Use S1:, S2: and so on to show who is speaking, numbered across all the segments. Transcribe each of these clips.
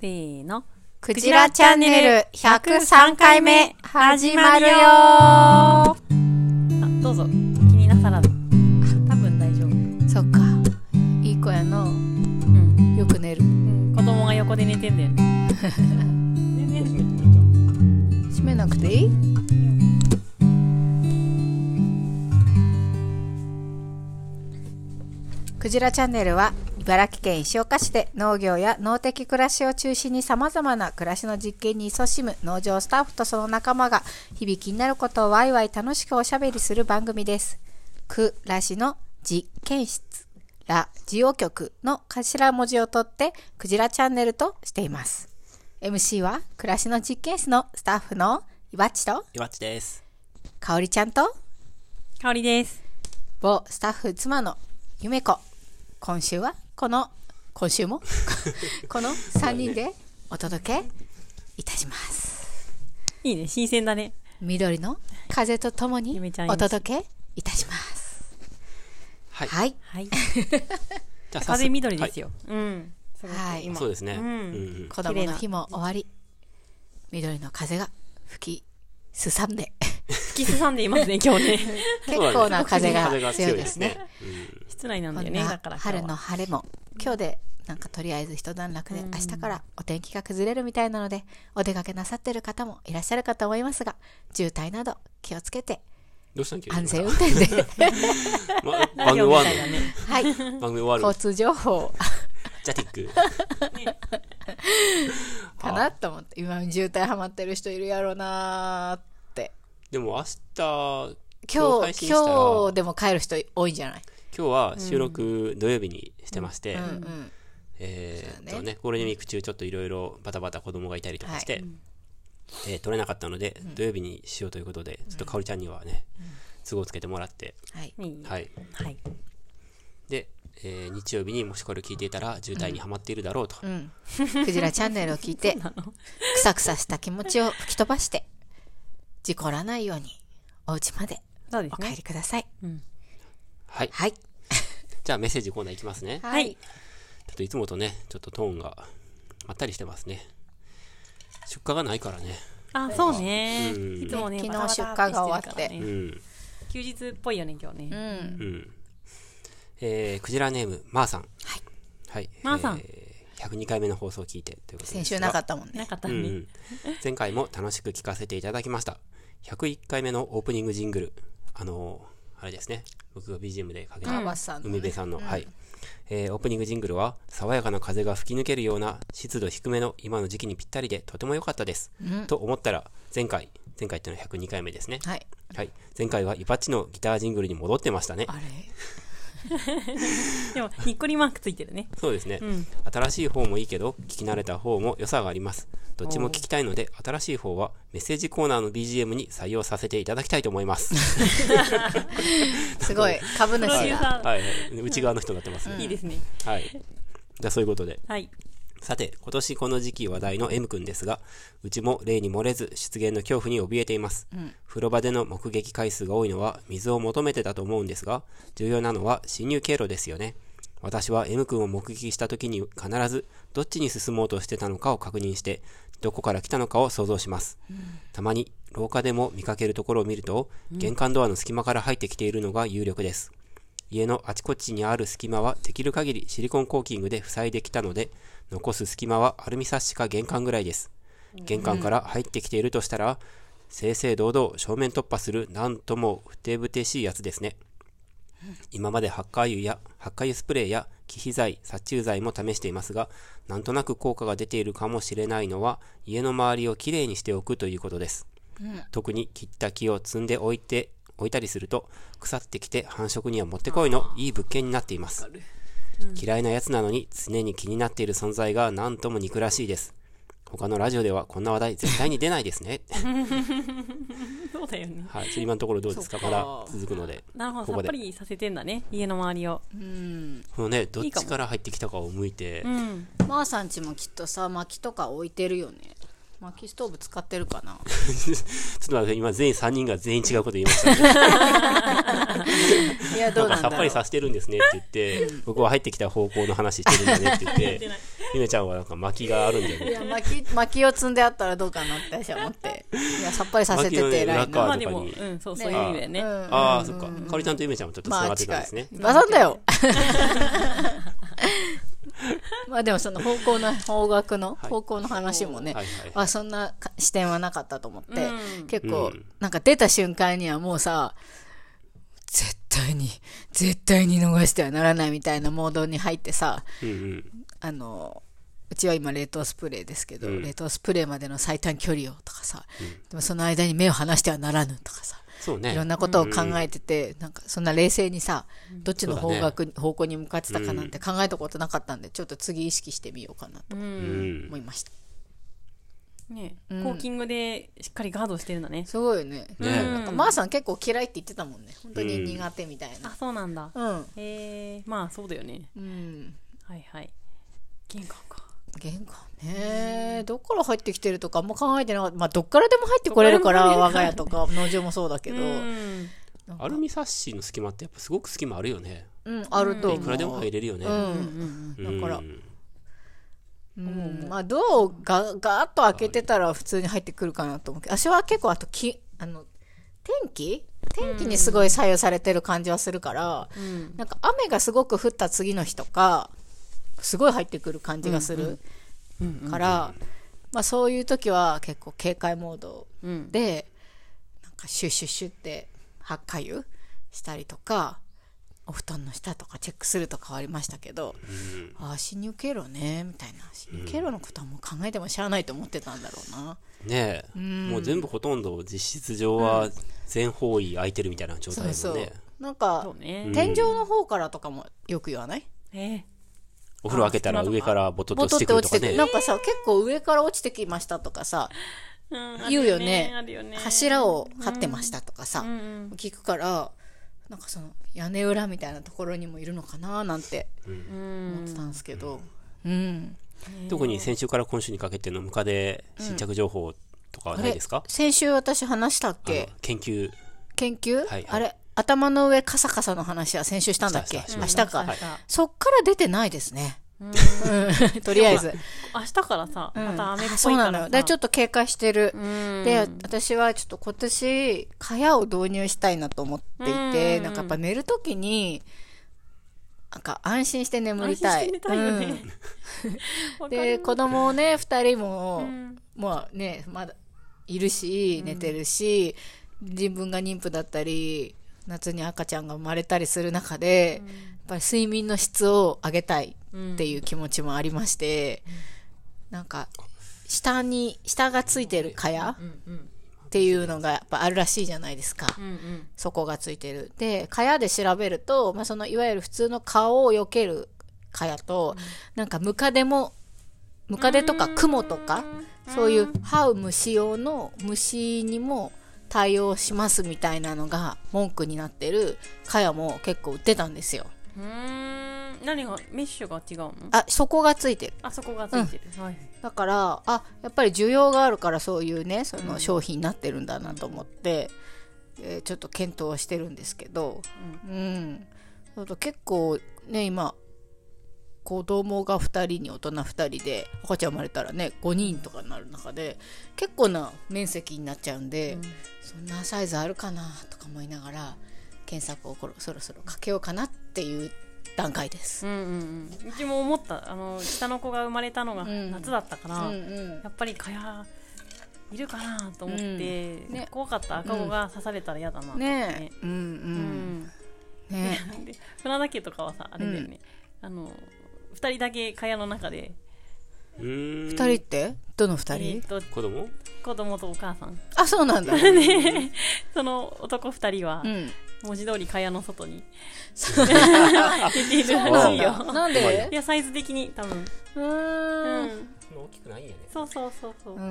S1: せーの。
S2: クジラチャンネル103回目始まるよー
S1: あ、どうぞ。気になさらず。多分大丈夫。
S2: そっか。いい子やの。
S1: うん。
S2: よく寝る。
S1: うん、子供が横で寝てんだよね。
S2: 閉めなくていい？クジラチャンネルは茨城県石岡市で農業や農的暮らしを中心に様々な暮らしの実験に勤しむ農場スタッフとその仲間が日々気になることをワイワイ楽しくおしゃべりする番組です。暮らしの実験室ラジオ局の頭文字を取ってクジラチャンネルとしています。MC は暮らしの実験室のスタッフのいばっちと
S3: いわっちです。
S2: かおりちゃんと
S1: 香りです。
S2: 某スタッフ妻のゆめこ今週はこの今週も？この3人でお届けいたします
S1: いいね、新鮮だね。
S2: 緑の風とともにお届けいたします
S3: はい。
S2: はい
S1: はい。
S3: じゃ
S1: 風緑ですよ。うん。すごく
S2: はい
S1: 今。
S3: そうですね。
S1: う
S3: うんん。
S2: 子供の日も終わり緑の風が吹きすさんで
S1: 吹きすさんでいますね、今日ね。
S2: 結構な風が強いですね。
S1: 室内なんだよね、だ
S2: な
S1: から
S2: 春の
S1: は。
S2: 晴れも今日でなんかとりあえず一段落で明日からお天気が崩れるみたいなのでお出かけなさってる方もいらっしゃるかと思いますが渋滞など気をつけて
S3: どうしたん急に
S2: 安全運転で
S3: 番組終わる。
S2: はい
S3: の番組終わる？
S2: 交通情報
S3: ジャティック。
S2: かなと思って今渋滞ハマってる人いるやろなーって
S3: でも明日、今
S2: 今日今日でも帰る人多いんじゃない？
S3: 今日は収録土曜日にしてまして、
S2: うん。うん
S3: えーっとね、ゴールデンウィーク中ちょっといろいろバタバタ子供がいたりとかして、えー撮れなかったので、土曜日にしようということで、ちょっとかおりちゃんにはね、都合つけてもらって、
S2: はい。
S1: いい。
S3: はい。
S1: はい。
S3: で、えー日曜日にもしこれを聞いていたら渋滞にはまっているだろうと。
S2: うん。クジラチャンネルを聞いてくさくさした気持ちを吹き飛ばして事故らないようにお家までお帰り。ください
S3: はい。
S2: はい
S3: じゃあメッセージコーナーいきますね。
S1: はい。
S3: ちょっといつもとね、ちょっとトーンがまったりしてますね。出荷がないからね。
S1: あ、そうね。
S3: うん
S1: いつもね、
S2: 昨日出荷が終わって。
S1: 休日っぽいよね、今日ね。
S2: うん
S3: うん。えー、クジラネーム、まーさん。はい。はい。
S1: まーさん
S3: えー102回目の放送を聞いてということですが
S2: 先週なかったもんね
S1: なかったね。
S3: うんうん。前回も楽しく聞かせていただきました。101回目のオープニングジングル。あのー、あれですね。僕が BGM でかけた、海辺さんの、はい。えーオープニングジングルは、爽やかな風が吹き抜けるような湿度低めの今の時期にぴったりでとても良かったです。と思ったら、前回、前回っていうのは102回目ですね。
S2: はい
S3: はい。前回はイパッチのギタージングルに戻ってましたね
S2: あ。れ？
S1: でも、にっこりマークついてるね。
S3: そうですね、
S1: ん
S3: 新しい方もいいけど、聞き慣れた方も良さがあります。どっちも聞きたいので、新しい方はメッセージコーナーの BGM に採用させていただきたいと思います。
S2: すごい 株主が
S1: サ
S3: はい、はい。内側の人になってますね。
S1: ー、いいですね。
S3: はい。じゃあそういうことで。
S1: はい。
S3: さて、今年この時期話題の M 君ですが、うちも例に漏れず出現の恐怖に怯えています。風呂場での目撃回数が多いのは水を求めてだと思うんですが、重要なのは侵入経路ですよね。私は M 君を目撃した時に必ずどっちに進もうとしてたのかを確認して、どこから来たのかを想像します。たまに廊下でも見かけるところを見ると、玄関ドアの隙間から入ってきているのが有力です。家のあちこちにある隙間はできる限りシリコンコーキングで塞いできたので、残す隙間はアルミサッシか玄関ぐらいです。玄関から入ってきているとしたら、正々堂々正面突破するなんともふてぶてしいやつですね。今までハッカー油やハッカー油スプレーや気肥剤、殺虫剤も試していますが、なんとなく効果が出ているかもしれないのは、家の周りをきれいにしておくということです。特に切った木を積んでおいて、置いたりすると、腐ってきて繁殖にはもってこいのいい物件になっています。嫌いなやつなのに常に気になっている存在がなんとも憎らしいです。他のラジオではこんな話題絶対に出ないですね。
S1: そうだよね。
S3: はい。今のところどうですか？まだ続くので。
S1: なるほど、
S3: ここで
S1: さっぱりさせてんだね。家の周りを。
S2: うん
S3: このね、どっち
S1: いいか
S3: ら入ってきたかを向いて、
S1: うん。
S2: まーさんちもきっとさ薪とか置いてるよね薪ストーブ使ってるかな？
S3: ちょっと待って、今全員3人が全員違うこと言いましたね。
S2: いやどうなんだろう。
S3: なんかさっぱりさせてるんですねって言って、僕は入ってきた方向の話してるんだねって言って、ゆめちゃんはなんか薪があるんだよ
S2: い
S3: ね。
S2: や薪薪を積んであったらどうかなって私は思って。いやさっぱりさせてて偉いな。
S1: まあでも、
S3: とかに。
S1: うん、そう、そういう意味だよね。
S2: うん
S3: ああ、そっか。かおりちゃんとゆめちゃんもちょっと繋がってたんですね。
S2: バさんだよ まあでもその方向の方角の
S3: はい。
S2: 方向の話もね、
S3: はいはい
S2: あそんなか視点はなかったと思って、
S1: うん。
S2: 結構、
S3: うん。
S2: なんか出た瞬間にはもうさ絶対に絶対に逃してはならないみたいなモードに入ってさ
S3: うんうん。
S2: あのうちは今冷凍スプレーですけど、
S3: うん。
S2: 冷凍スプレーまでの最短距離をとかさ、でもその間に目を離してはならぬとかさ
S3: そうね。
S2: いろんなことを考えてて、なんかそんな冷静にさ、どっちの方角に、方向に向かってたかなんて考えたことなかったんで、ちょっと次意識してみようかなと
S1: う。
S3: うんん
S2: 思。いました。
S1: ね、
S2: うん
S1: コーキングでしっかりガードしてるんだね。
S2: すごいよね。
S3: ね
S2: なんか、まーさん結構嫌いって言ってたもんね。本当に苦手みたい
S1: あ、
S2: な。
S1: そうなんだ。
S2: うん。
S1: えー、まあそうだよね。
S2: うん。
S1: はいはい。玄関か。
S2: 玄関？ね。どっから入ってきてるとかあんま考えてなかった。まあ、どっからでも入ってこれるから、我が家とか、農場もそうだけど。
S3: アルミサッシの隙間ってやっぱすごく隙間あるよね。
S2: うん、あると思う。
S3: いくらでも入れるよね。
S2: うん。
S3: うん
S2: だからうん、まあ、ドアをガガーッと開けてたら普通に入ってくるかなと思うけど、私は結構あとき、あの、天気？天気にすごい左右されてる感じはするから、
S1: うん。
S2: なんか雨がすごく降った次の日とか、すごい入ってくる感じがするから、まあそういう時は結構警戒モード
S1: うん。
S2: で、なんかシュッシュッシュって発火油したりとか、お布団の下とかチェックするとかはありましたけど、ああ、侵入経路ね、みたいな。侵入経路のことはもう考えても知らないと思ってたんだろうな。
S3: ねえ。もう全部ほとんど実質上は全方位空いてるみたいな状態
S2: そうそう
S3: だもんね。。
S2: なんか
S1: そう、ね。
S2: 天井の方からとかもよく言わない？
S1: えー、
S3: お風呂開けたら上からボトッ
S2: ボト
S3: と
S2: 落ちてくる。
S3: とかね
S2: な。んかさ、結構上から落ちてきましたとかさ、
S1: うん
S2: 言うよね
S1: ね。
S2: 柱を張ってましたとかさ、
S1: うんうん。
S2: 聞くから、なんかその屋根裏みたいなところにもいるのかななんて
S1: うん
S2: 思ってたんですけど、うん。
S3: 特に先週から今週にかけてのムカデ新着情報とかはないですか、
S2: 先週私話したっ
S3: あ
S2: け
S3: の研究。
S2: 研究、
S3: はいはい
S2: あれ？頭の上カサカサの話は先週したんだっけ？明日か、
S1: はい
S2: そっから出てないですね。うん。とりあえず。
S1: 明日からさ、
S2: うん。
S1: また雨っぽい
S2: あそうなの。よ。
S1: からさ。
S2: で、ちょっと警戒してる。
S1: うん。
S2: で、私はちょっと今年、蚊帳を導入したいなと思っていて、
S1: うん。
S2: なんかやっぱ寝るときに、なんか安心して眠りたい。
S1: 安心して寝たいよね。
S2: うん。で、子供をね、二人も、
S1: ん。
S2: まあね、まだいるし、寝てるし、自分が妊婦だったり、夏に赤ちゃんが生まれたりする中で、やっぱり睡眠の質を上げたいっていう気持ちもありまして、なんか、下に、下がついてる蚊帳っていうのがやっぱあるらしいじゃないですか。
S1: うんうん。
S2: 底がついてる。で、蚊帳で調べると、まあ、そのいわゆる普通の顔を避ける蚊帳と、なんかムカデも、ムカデとかクモとか、そういう這う虫用の虫にも対応しますみたいなのが文句になってる蚊帳も結構売ってたんですよ。
S1: うーん。何が、メッシュが違うの？
S2: あ、底がついてる。
S1: あそこがついてる。はい。
S2: だから、あ、やっぱり需要があるからそういうね、その商品になってるんだなと思って、えーちょっと検討はしてるんですけど、うん。あと結構ね、今、子供が2人に大人2人で、赤ちゃん生まれたらね、5人とかになる中で、結構な面積になっちゃうんで、そんなサイズあるかなとか思いながら、検索をそろそろかけようかなっていう段階です。
S1: うんうんうん。うちも思った。あの、下の子が生まれたのが
S2: ん
S1: 夏だったから、
S2: うんうん
S1: やっぱり蚊帳いるかなと思って、
S2: うんね
S1: 怖かった赤子が刺されたら嫌だなと思って
S2: ねえ。うんう。
S1: うんん。
S2: ね
S1: で船田家とかはさあれだよね、あの二人だけ蚊帳の中で。
S2: 二人って？どの二
S1: え
S2: 人
S1: ー、と
S3: 子供？
S1: 子供とお母さん。
S2: あ、そうなんだ。
S1: その男二人は、
S2: うん。
S1: 文字通り蚊帳の外に。出ているらしいよ
S2: なんで？
S1: いやサイズ的に多分。
S2: う
S1: ん。ん。
S3: 大きくないんやね。
S1: そうそうそうそう、
S2: うんうんう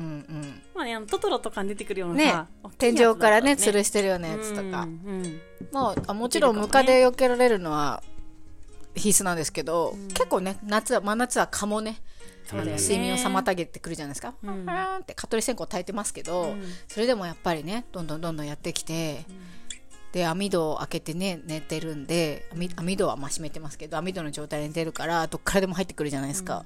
S2: ん
S1: まあねあのトトロとかに出てくるよう
S2: うん。ね。
S1: なさ、大きい
S2: 天井からね、吊るしてるようなやつとか。
S1: うんうん
S2: まああ、もちろんムカデ避けられるのは必須なんですけど、結構ね、夏は、真夏は蚊もね、あの睡眠を妨げてくるじゃないですか、ファーンって蚊取り線香焚いてますけど、それでもやっぱりねどんどんどんどんやってきて、で網戸を開けてね寝てるんで網網戸はまあ閉めてますけど網戸の状態で寝てるからどっからでも入ってくるじゃないですか、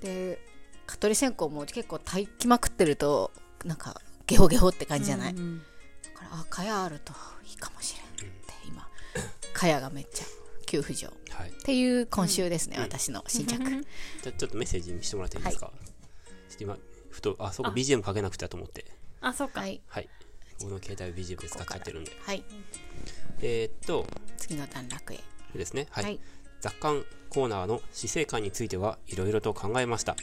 S2: で蚊取り線香も結構焚きまくってるとなんかゲホゲホって感じじゃない、
S1: うん
S2: だからあ蚊帳あるといいかもしれんって今。蚊帳がめっちゃ急浮上。っ
S3: はい。
S2: ていう今週ですね、私の新着、
S3: じゃあちょっとメッセージ見せてもらっていいですか、ちょっと今、ふと、あ、そうか、BGM かけなくちゃと思って。
S1: あそっか、
S2: はい。
S3: はい。僕の携帯を BGM で使っちゃってるんで。
S2: はい。
S3: えーっと、
S2: 次の段落へ。
S3: ですね。はい。
S2: はい。
S3: 雑感コーナーの死生観についてはいろいろと考えました、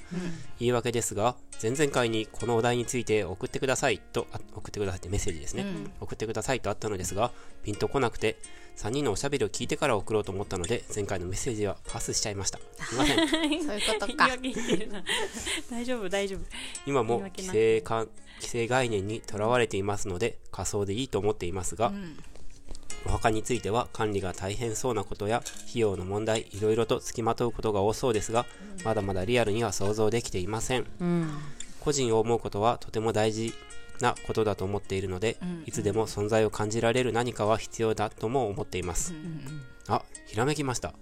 S3: 言い訳ですが前々回にこのお題について送ってくださいとあ送ってくださいってメッセージですね、送ってくださいとあったのですがピンとこなくて3人のおしゃべりを聞いてから送ろうと思ったので前回のメッセージはパスしちゃいました。すいません。
S2: そういうことか
S1: 大丈夫大丈夫。
S3: 今も規制感規制概念にとらわれていますので仮想でいいと思っていますが、お墓については管理が大変そうなことや費用の問題いろいろと付きまとうことが多そうですがまだまだリアルには想像できていません。
S1: うん。
S3: 個人を思うことはとても大事なことだと思っているので、いつでも存在を感じられる何かは必要だとも思っています、あひらめきました。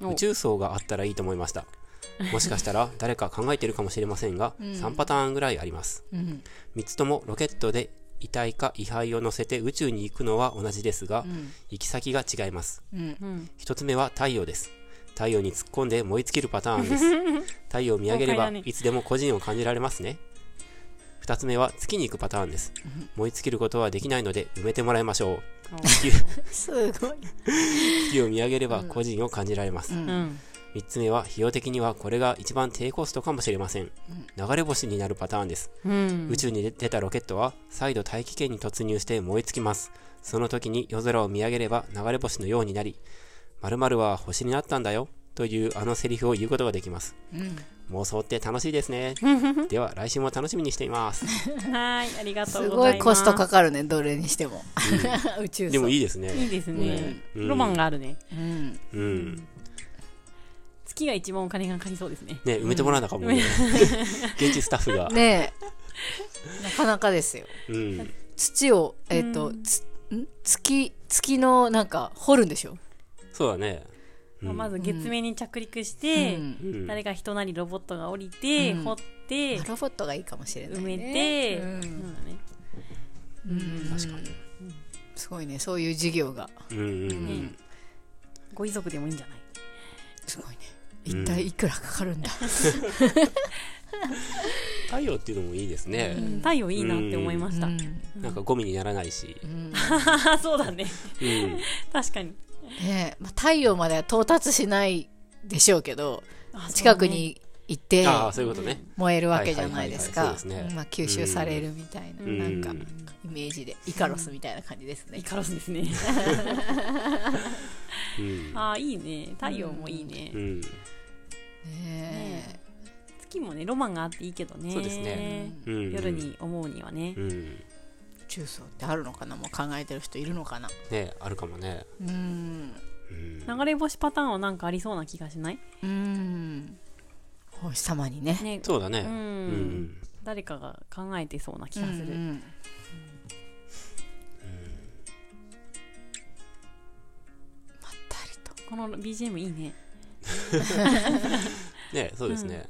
S1: お。
S3: 宇宙層があったらいいと思いました もしかしたら誰か考えてるかもしれませんが、3パターンぐらいあります、
S2: うん。
S3: 3つともロケットで遺体か遺灰を乗せて宇宙に行くのは同じですが、行き先が違います。
S2: うん。
S1: うん
S3: 1つ目は太陽です。太陽に突っ込んで燃え尽きるパターンです。太陽を見上げればいつでも個人を感じられますね2つ目は月に行くパターンです。燃え尽きることはできないので埋めてもらいましょう。月
S2: すごい。
S3: 月を見上げれば個人を感じられます、
S1: うん。
S3: 3つ目は費用的にはこれが一番低コストかもしれません。流れ星になるパターンです。
S1: うん。
S3: 宇宙に出たロケットは再度大気圏に突入して燃え尽きます。その時に夜空を見上げれば流れ星のようになり〇〇は星になったんだよというあのセリフを言うことができます妄想って楽しいですね。では来週も楽しみにしています。
S1: はいありがと
S2: す
S1: うございます。
S2: ごいコストかかるねどれにしても。宇宙
S3: でもい
S2: い
S3: いですね。
S1: いいですね、
S3: うん。
S1: ロマンがあるね。
S2: うん。
S3: うん。
S1: 月が一番お金がかかりそうですね。
S3: ね埋めてもらわなかもね。現地スタッフが。
S2: ねえ。なかなかですよ。
S3: うん。
S2: 土をえっ、と、つん？月月のなんか掘るんでしょ、
S3: そうだねうん。
S1: まず月面に着陸して、誰か人なりロボットが降りて、
S2: うん。
S1: 掘って
S2: ロボットがいいかもしれない、ね、
S1: 埋めて、
S2: うん。
S1: そうだね。
S2: うん。
S3: 確かに。
S2: すごいねそういう事業が。
S3: うんうんうん。
S1: ご遺族でもいいんじゃない？
S2: すごいね。
S3: うん。
S2: 一体いくらかかるんだ、
S3: 太陽っていうのもいいですね、
S1: 太陽いいなって思いました、
S2: うん。
S3: なんかゴミにならないし、
S1: あ そうだね。
S3: うん、
S1: 確かに
S2: ねえまあ、太陽までは到達しないでしょうけど
S1: あ
S2: 近くに行って燃えるわけじゃないですか。吸収されるみたいな、
S3: うん。
S2: なんかイメージで。イカロスみたいな感じですね。
S1: イ、カロスですね。
S3: うん。
S1: ああいいね。太陽もいいね、
S3: うん。
S2: ね
S1: 月もねロマンがあっていいけどね。
S3: そうですね。うん。
S1: 夜に思うにはね、
S3: うん。
S2: え中層ってあるのかな？もう考えてる人いるのかな？
S3: ねあるかもね。
S2: うん。
S3: うん
S1: 流れ星パターンはなんかありそうな気がしない？
S2: うん。お日様にね。
S1: ね。
S3: そうだね。
S1: うん。
S3: うん。
S1: 誰かが考えてそうな気がする、
S2: うんうん。まったりと。
S1: この BGM いいね。
S3: ねそうですね。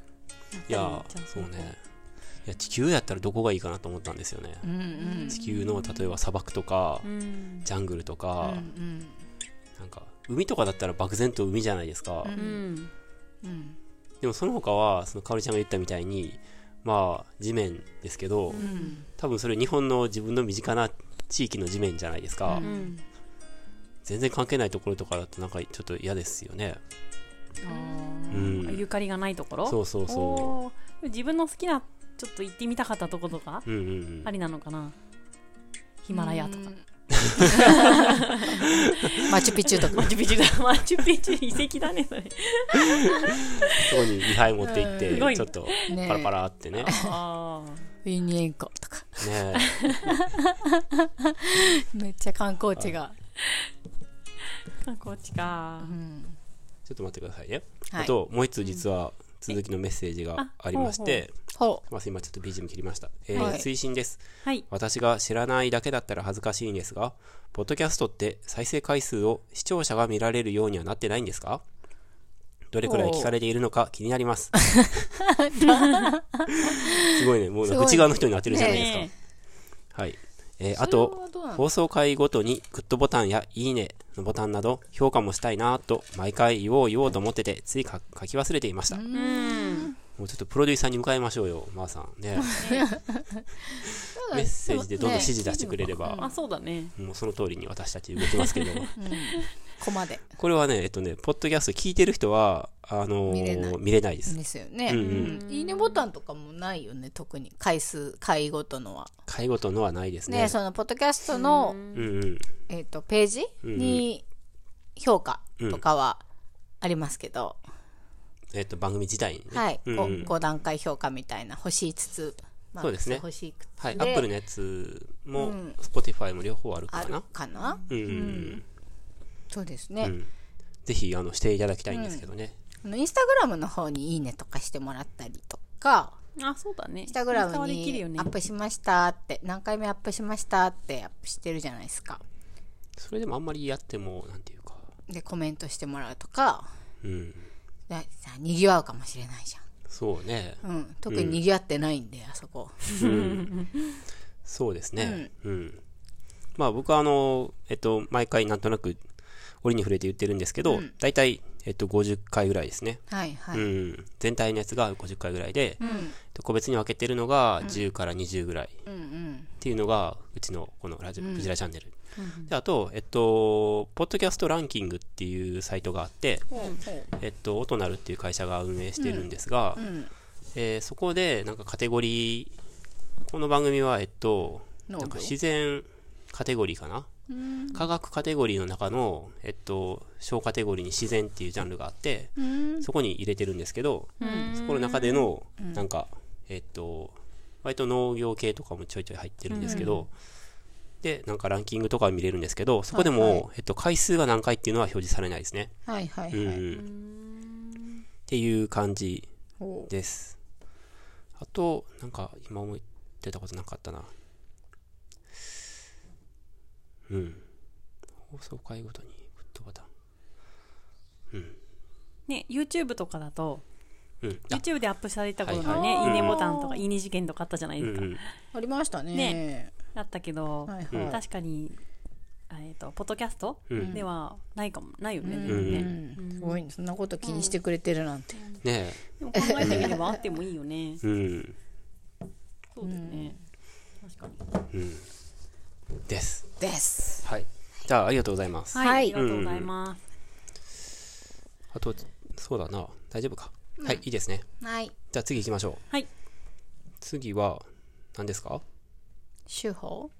S3: いや
S1: やっぱりじゃあ
S3: そうねいや地球やったらどこがいいかなと思ったんですよね。
S2: うんうん。
S3: 地球の例えば砂漠とか
S1: うん。
S3: ジャングルと
S2: う
S3: か
S2: ん。
S3: なんか海とかだったら漠然と海じゃないですか。
S2: うん。
S1: うん。
S2: うん
S3: でもその他はそのかおりちゃんが言ったみたいにまあ地面ですけど
S2: うん。
S3: 多分それ日本の自分の身近な地域の地面じゃないですか、
S2: うん。
S1: うん
S3: 全然関係ないところとかだとなんかちょっと嫌ですよね。うん。
S1: ゆかりがないところ？
S3: そうそうそ
S1: おー。自分の好きなちょっと行ってみたかったとことか
S3: ううんうんうん。
S1: ありなのかな？ヒマラヤとか。
S2: マチュピチュとか。
S1: マチュピチュだ。マチュピチュ遺跡だねそれ。
S3: そこに位牌持って行ってちょっと
S2: ね。
S3: パラパラってね。
S1: あ
S2: ウィニエンコとか。
S3: ね
S2: めっちゃ観光地が、
S1: あこっちか。
S2: うん。
S3: ちょっと待ってくださいね、
S2: はい。
S3: あともう一つ実は続きのメッセージがありまして、
S2: ほ
S3: まあ、今ちょっと BGM 切りました。えー
S2: はい
S3: 推進です。
S1: はい。
S3: 私が知らないだけだったら恥ずかしいんですが、ポッドキャストって再生回数を視聴者が見られるようにはなってないんですか？どれくらい聞かれているのか気になります。すごいね、もう内側の人になってるじゃないですか。
S1: ね
S3: はい。えーあと放送回ごとにグッドボタンやいいねのボタンなど評価もしたいなと毎回言おう言おうと思っててついか書き忘れていました。
S1: うん。
S3: もうちょっとプロデューサーに向かいましょうよ、まー、さん。ね。メッセージでどんどん指示出してくれれば、
S1: あ、そうだね。
S3: もうその通りに私たち動きますけど、
S2: コマで。
S3: これはね、えっとね、ポッドキャスト聞いてる人は、あのー
S2: 見れない
S3: 見れないです。
S2: ですよね。
S3: うん
S2: うんいいねボタンとかもないよね、特に。回数、回ごとのは。
S3: 回ごとのはないですね。
S2: ね、その、ポッドキャストの、
S3: うんうん。
S2: えっと、ページに評価とかはありますけど、
S3: えっと、番組自体にね。
S2: はい、
S3: うんうん
S2: 5, 段階評価みたいな、星5つ。まあ
S3: そうですね
S2: 星5つ
S3: はい、
S2: で
S3: アップルのやつも、
S2: うん
S3: Spotify も両方ある
S2: ある
S3: かな？
S2: かな
S3: うんうんうん。
S2: そうですね。
S3: うんぜひ、あの、していただきたいんですけどね。
S2: あのインスタグラムの方にいいねとかしてもらったりとか、
S1: あ、そうだね。
S2: インスタグラムにアップしましたって、何回目アップしましたってアップしてるじゃないですか。
S3: それでもあんまりやっても、なんていうか、
S2: で、コメントしてもらうとか、
S3: うん。
S2: でさ賑わうかもしれないじ
S3: そうね。
S2: ゃん。うん。特に賑わってないんで、あそこ。
S3: そうですね。うん。まあ僕はあの、えっと、毎回なんとなく折に触れて言ってるんですけど、大体、えっと、50回ぐらいですね。
S2: はいはい。
S3: うん。全体のやつが50回ぐらいで、個別に分けてるのが10から20ぐらいっ
S2: うんうん。
S3: ていうのが、うちのこのラジオ、クジラチャンネル。で、あと、えっと、ポッドキャストランキングっていうサイトがあって、えっと、オトナルっていう会社が運営してるんですが、
S2: うん。
S3: えーそこでなんかカテゴリー、この番組は、えっと、なんか自然カテゴリーかな、科学カテゴリーの中の、えっと、小カテゴリーに自然っていうジャンルがあって、そこに入れてるんですけど、そこの中での、なんか、えっと、割と農業系とかもちょいちょい入ってるんですけど、で、なんかランキングとかは見れるんですけど、そこでも、
S2: はいはい
S3: えっと、回数が何回っていうのは表示されないですね。
S2: はいはい
S3: うん
S2: はい。
S3: うん。っていう感じです。あと、なんか今思ってたことなかったな。うん。放送回ごとにグッドボタン。
S1: ね、YouTube とかだと、
S3: うん。あ
S1: YouTube でアップされた頃の
S3: はい
S1: ね、
S3: はい
S1: いいねボタンとか、いいね事件とかあったじゃないですか。
S3: うんうん。
S2: ありましたね。
S1: ねあったけど、
S2: はい
S3: うん
S2: はい。
S1: 確かに、えっと、ポッドキャスト
S3: うん
S1: ではないかも、ないよね、
S2: う
S1: でもね。
S2: んすごいね。そんなこと気にしてくれてるなんて。
S3: ね
S1: でも考えてみればあってもいいよね。
S3: え。うん。
S1: そうだよね。確かに。
S3: うん。です。
S2: です。
S3: はい。じゃあ、ありがとうございます。
S1: はい、
S2: はい
S1: ありがとうございます。
S3: あと、そうだな。大丈夫か？はい、いいですね。
S2: はい。
S3: じゃあ次行きましょう。
S1: はい。
S3: 次は、何ですか？
S2: 手法？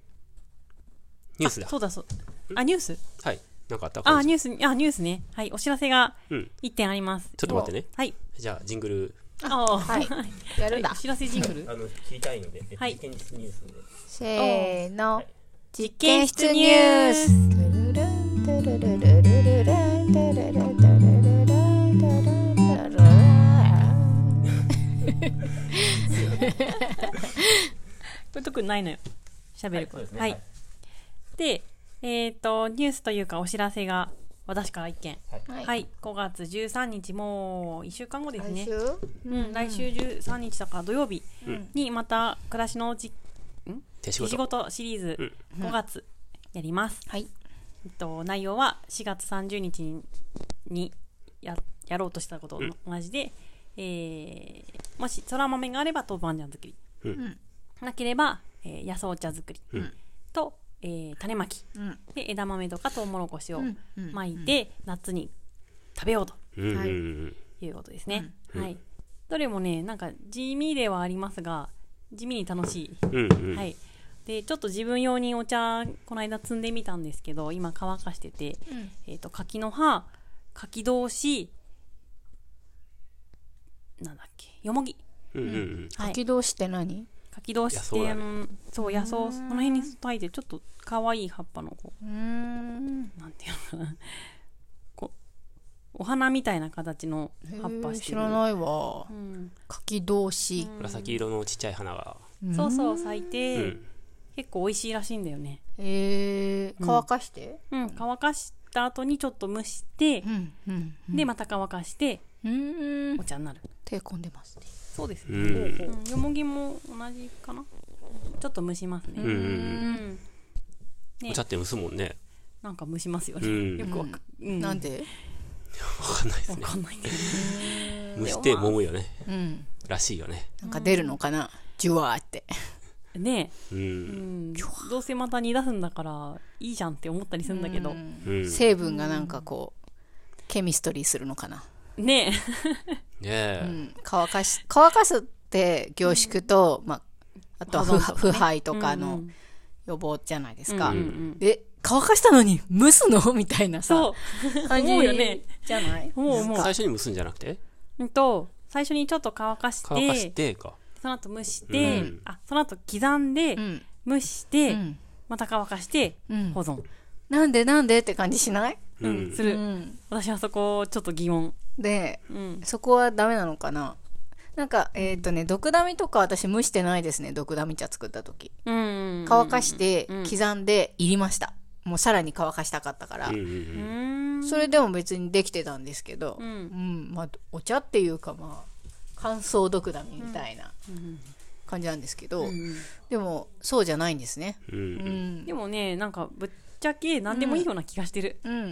S3: ニュースだ
S1: あ。そうだそう。あ、ニュース？
S3: はい。なんかあった？
S1: あ、
S3: か
S1: ニュース、あ、ニュースね。はい、お知らせが
S3: うん。
S1: 1点あります。
S3: ちょっと待ってね。
S1: はい。
S3: じゃあ、ジングル。
S1: ああ、
S2: はい。やるんだ
S1: お。知らせジングル
S3: あの、切りたいので、
S1: はい
S3: 現実ニュースで。
S2: せーの。
S1: 実
S2: 検出ニュース
S1: これ特にないのよ。喋ること。
S3: そうですね
S1: はい。で、えっ、と、ニュースというかお知らせが私から一件。
S2: はい
S1: はい。5月13日、もう1週間後ですね。
S2: 来週？
S1: うん、来週13日だから土曜日にまた暮らしのじ
S3: 手仕
S1: 手仕
S3: 事。
S1: 事シリーズ5月やります。
S2: はい。
S1: えっと、内容は4月30日ににややろうとしたことと同じで、えーもしそら豆があれば豆板醤作り、
S3: うん
S1: なければ、えー野草茶作り、
S3: うん
S1: と、えー種まき
S2: うん。
S1: で枝豆とかトウモロコシを
S2: うんうん
S1: 巻いて、夏に食べようと
S2: はい
S3: うん。
S1: いうことですね、はいどれもねなんか地味ではありますが地味に楽しい
S3: うんうん。
S1: はい。で、ちょっと自分用にお茶、この間摘んでみたんですけど、今乾かしてて、
S2: うん
S1: えっ、と、柿の葉、柿同士、なんだっけ、よもぎ。
S3: うんうんうん。
S1: はい。
S2: 秋同士って何？
S1: 柿同士って、
S3: 野草だね。
S1: うんそう、野草、その辺に咲いて、ちょっと可愛い葉っぱの、こ
S2: うーん。
S1: う、なんていうのかな。こう、お花みたいな形の葉っぱしてる。
S2: 知らないわ。
S1: うん。
S2: 柿同士。
S3: 紫色のちっちゃい花が。
S1: そうそう咲いて、
S3: うん。
S1: 結構美味しいらしいんだよね。
S2: えー、乾かして？
S1: うん乾かした後にちょっと蒸して
S2: う、んうん
S1: でまた乾かして
S2: うん。
S1: お茶になる。
S2: 手込んでますね
S1: そうですね、
S3: うん。
S1: うん、よもぎも同じかな。ちょっと蒸しますね。
S3: うんお茶って蒸すもんね。
S1: なんか蒸しますよね、
S3: うん。
S1: よくわか,、うん、
S2: なんで？
S3: わかんないです
S1: わ
S3: ね。
S1: かんない
S3: 蒸して揉むよね。
S2: うん。
S3: らしいよね。
S2: なんか出るのかな？ジュワーって。
S1: ね。
S3: う。
S1: え、うん。ん、どうせまた煮出すんだからいいじゃんって思ったりするんだけど、
S3: うん。
S2: 成分がなんかこうケミストリーするのかな？
S1: ね。え
S3: ねえ。
S2: うん。乾かし乾かすって凝縮と、まあ、あとは腐敗とかの
S1: うん
S2: 予防じゃないですか、
S1: うんうん
S2: え乾かしたのに蒸すの？みたいなさ
S1: そう。
S2: 感じ
S1: 思うよね。
S2: じゃない？
S1: 思う思う。
S3: 最初に蒸すんじゃなくて？
S1: うんと最初にちょっと乾かして
S3: 乾かしてか。
S1: その後蒸して、
S3: うん。
S1: あその後刻んで、
S2: うん。
S1: 蒸して、
S2: うん。
S1: また乾かして、
S2: うん。
S1: 保存、
S2: なんでなんでって感じしない、
S1: うん
S3: うん
S1: する、
S2: うん、
S1: 私はそこちょっと疑問、
S2: で
S1: うん、
S2: そこはダメなのかな？なんかえっ、とね毒ダミとか私蒸してないですね。毒ダミ茶作った時。
S1: うん
S2: 乾かして
S1: うん。
S2: 刻んでいりました。もうさらに乾かしたかったから、
S3: うんうん
S1: う
S3: うん。
S1: ん。
S2: それでも別にできてたんですけど、
S1: う
S2: うん。んまあ、お茶っていうかまあ乾燥毒ダミみたいな感じなんですけど、
S1: うん
S2: でもそうじゃないんですね、
S3: う。
S2: うん。ん、
S1: でもねなんかぶっちゃけ何でもいいような気がしてる、
S2: うん。うん
S1: う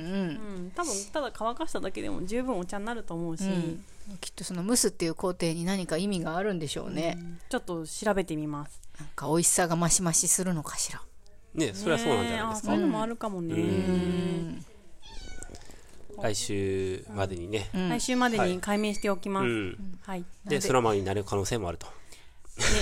S1: ん。多分ただ乾かしただけでも十分お茶になると思うし、
S2: うん。きっとその蒸すっていう工程に何か意味があるんでしょうね、
S1: ちょっと調べてみます。
S2: なんか美味しさが増し増しするのかしら。
S3: ねそれはそうなんじゃないですか？
S1: ねそういう。のもあるかもね、
S2: うん。
S3: 来週までにね。
S2: うん。
S1: 来週までに解明しておきます、
S3: うん。
S1: はい、
S3: で、空舞になる可能性もあると。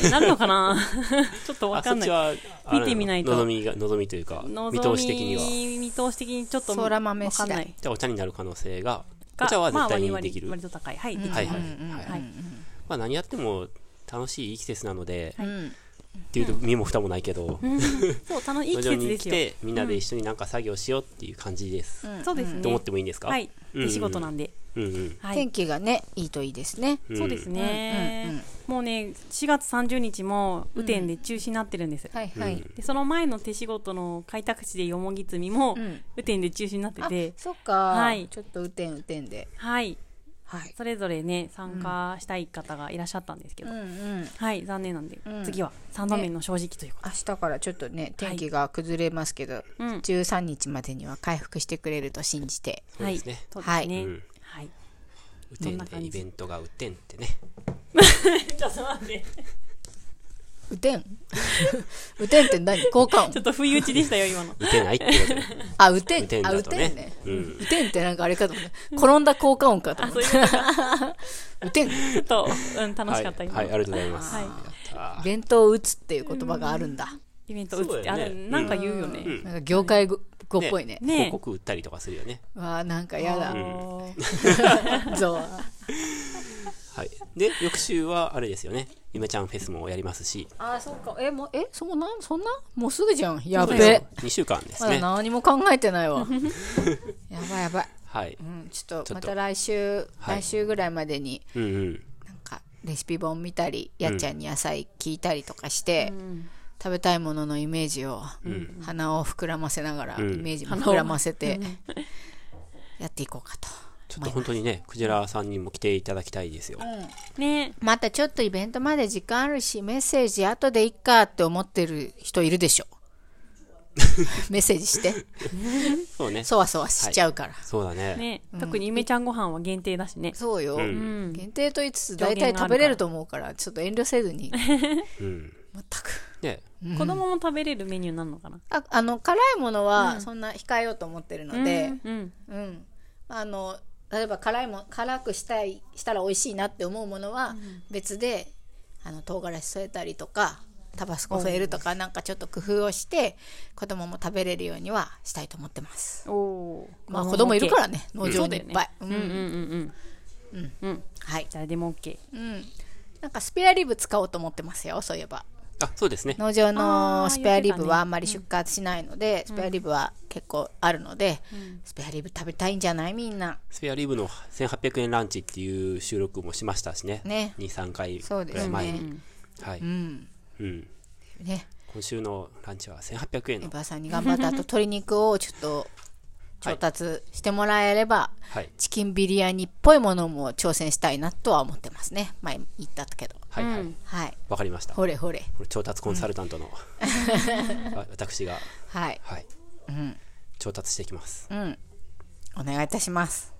S1: ね、なるのかな？ちょっとわ
S3: あ、
S1: かんない。
S3: そっちは、あ
S1: 見てみないと。
S3: 望みが、望みというか、見通し的には。
S1: 見通し的にちょっと
S2: そら豆次第。
S1: わかんない。
S3: じゃあお茶になる可能性が、
S1: が
S3: お茶は絶対にできる。
S1: 割と高い。はい、できる。
S3: はいはい。
S2: うん
S3: はい
S1: はい。
S3: まあ何やっても楽しいいい季節なので、
S2: うん
S3: っていうと身も蓋もないけど、
S1: そう楽しい季節ですよ。
S3: 来てみんなで一緒になんか作業しようっていう感じです。
S1: そうですね。
S3: と思ってもいいんですか？
S1: はい。
S3: うんうん。
S1: 手仕事なんで、
S3: うんうん。
S1: はい
S2: 天気がねいいといいですね。
S3: うん。
S1: そうですね、
S2: うんうん
S1: もうね4月30日も雨天で中止になってるんです、
S2: はいはい、
S1: でその前の手仕事の開拓地でよもぎ摘みも
S2: うん。
S1: 雨天で中止になって
S2: あ
S1: て、
S2: そっか、
S1: はい。
S2: ちょっと雨天雨天で。
S1: はい。
S2: はい。
S1: それぞれね参加したい方がいらっしゃったんですけど、
S2: うん。うん
S1: はい残念なんで、
S2: うん。
S1: 次は3度目の正直ということ。
S2: 明日からちょっとね天気が崩れますけど、
S1: うん。
S2: 13日までには回復してくれると信じて。
S3: そうですね。
S1: はい、そうですね、
S3: うん。
S1: はい。
S3: 雨天でイベントが雨天ってね。
S1: ちょっと待って。
S2: 雨天雨天って何？効果音。
S1: ちょっと不意打ちでしたよ、今の。
S3: 雨天ないってことで。
S2: あ雨天
S3: 雨天
S2: あ雨
S3: ね
S2: 天ね。
S3: うん。
S2: 雨天ってなんかあれかと思った転んだ効果音かと思った
S1: そういうこと
S2: 雨天
S1: と、うん、楽
S3: はい、
S1: しかった、今
S3: はい、ありがとうございます。
S1: はい。
S3: やったー
S2: 弁当を打つっていう言葉があるんだ、
S1: イベント打つって、あれ、なんか言うよね。
S3: うん。
S2: なんか業界語語っぽいね。
S1: ね。
S3: 広告売ったりとかするよね。
S2: わあなんかやだ。ゾウ
S3: はい。で、翌週はあれですよね。ゆめちゃんフェスもやりますし。
S2: あそうか。えもうえそんなそんな？もうすぐじゃん。やべ。え
S3: 2週間です
S2: まだ
S3: ね。
S2: 何も考えてないわ。やばいやばい、
S3: はい。
S2: うん、ちょっ
S3: と
S2: と。また来週、
S3: はい。
S2: 来週ぐらいまでに
S3: うんうん。
S2: なんかレシピ本見たりやっちゃんに野菜聞いたりとかして、食べたいもののイメージを、鼻を膨らませながら、
S3: うん
S2: イメージも膨らませて、やっていこうかと。
S3: ちょっと本当にね、クジラさんにも来ていただきたいですよ。
S1: ね
S2: またちょっとイベントまで時間あるし、メッセージ後でいっかって思ってる人いるでしょ。メッセージして。
S3: そうね。
S2: そわそわしちゃうから。
S3: そうだね。
S1: ね特にゆめちゃんご飯は限定だしね。
S2: そうよ、
S3: ん
S2: 限定と言いつつ
S1: 上
S2: 大体食べれると思うから、ちょっと遠慮せずに。
S3: うん。
S2: 全く。
S3: ね。
S1: 子供も食べれるメニューになるのかな？
S2: ああの辛いものはそんな控えようと思ってるので、
S1: うん。
S2: うんあの例えば辛いも辛くしたいしたら美味しいなって思うものは別で、あの唐辛子添えたりとかタバスコ添えるとかなんかちょっと工夫をして子供も食べれるようにはしたいと思ってます。
S1: おおー。
S2: まあ子供いるからね農場にいっぱい。
S1: うんうんうんうん。うん。
S2: はい、
S1: 誰でも OK。
S2: うん、なんかスペアリブ使おうと思ってますよそういえば。
S3: あ、そうですね。
S2: 農場のスペアリブはあんまり出荷しないので、スペアリブは結構あるので、スペアリブ食べたいんじゃない？みんな。
S3: スペアリブの1800円ランチっていう収録もしましたしね。
S2: ね
S3: 2、3回
S2: そうですね
S3: ぐらい前に。はい。
S2: うん。
S3: うん。
S2: ね。
S3: 今週のランチは1800円の。
S2: エバさんに頑張った後、鶏肉をちょっと調達してもらえれば、
S3: はい。
S2: チキンビリヤニっぽいものも挑戦したいなとは思ってますね。前言ったけど。
S3: はいはい。
S2: はい。
S3: わかりました。こ
S2: ほれほれ。
S3: れ調達コンサルタントの、わ私が、
S2: はい。
S3: はい。調達していきます。
S2: うん。お願いいたします。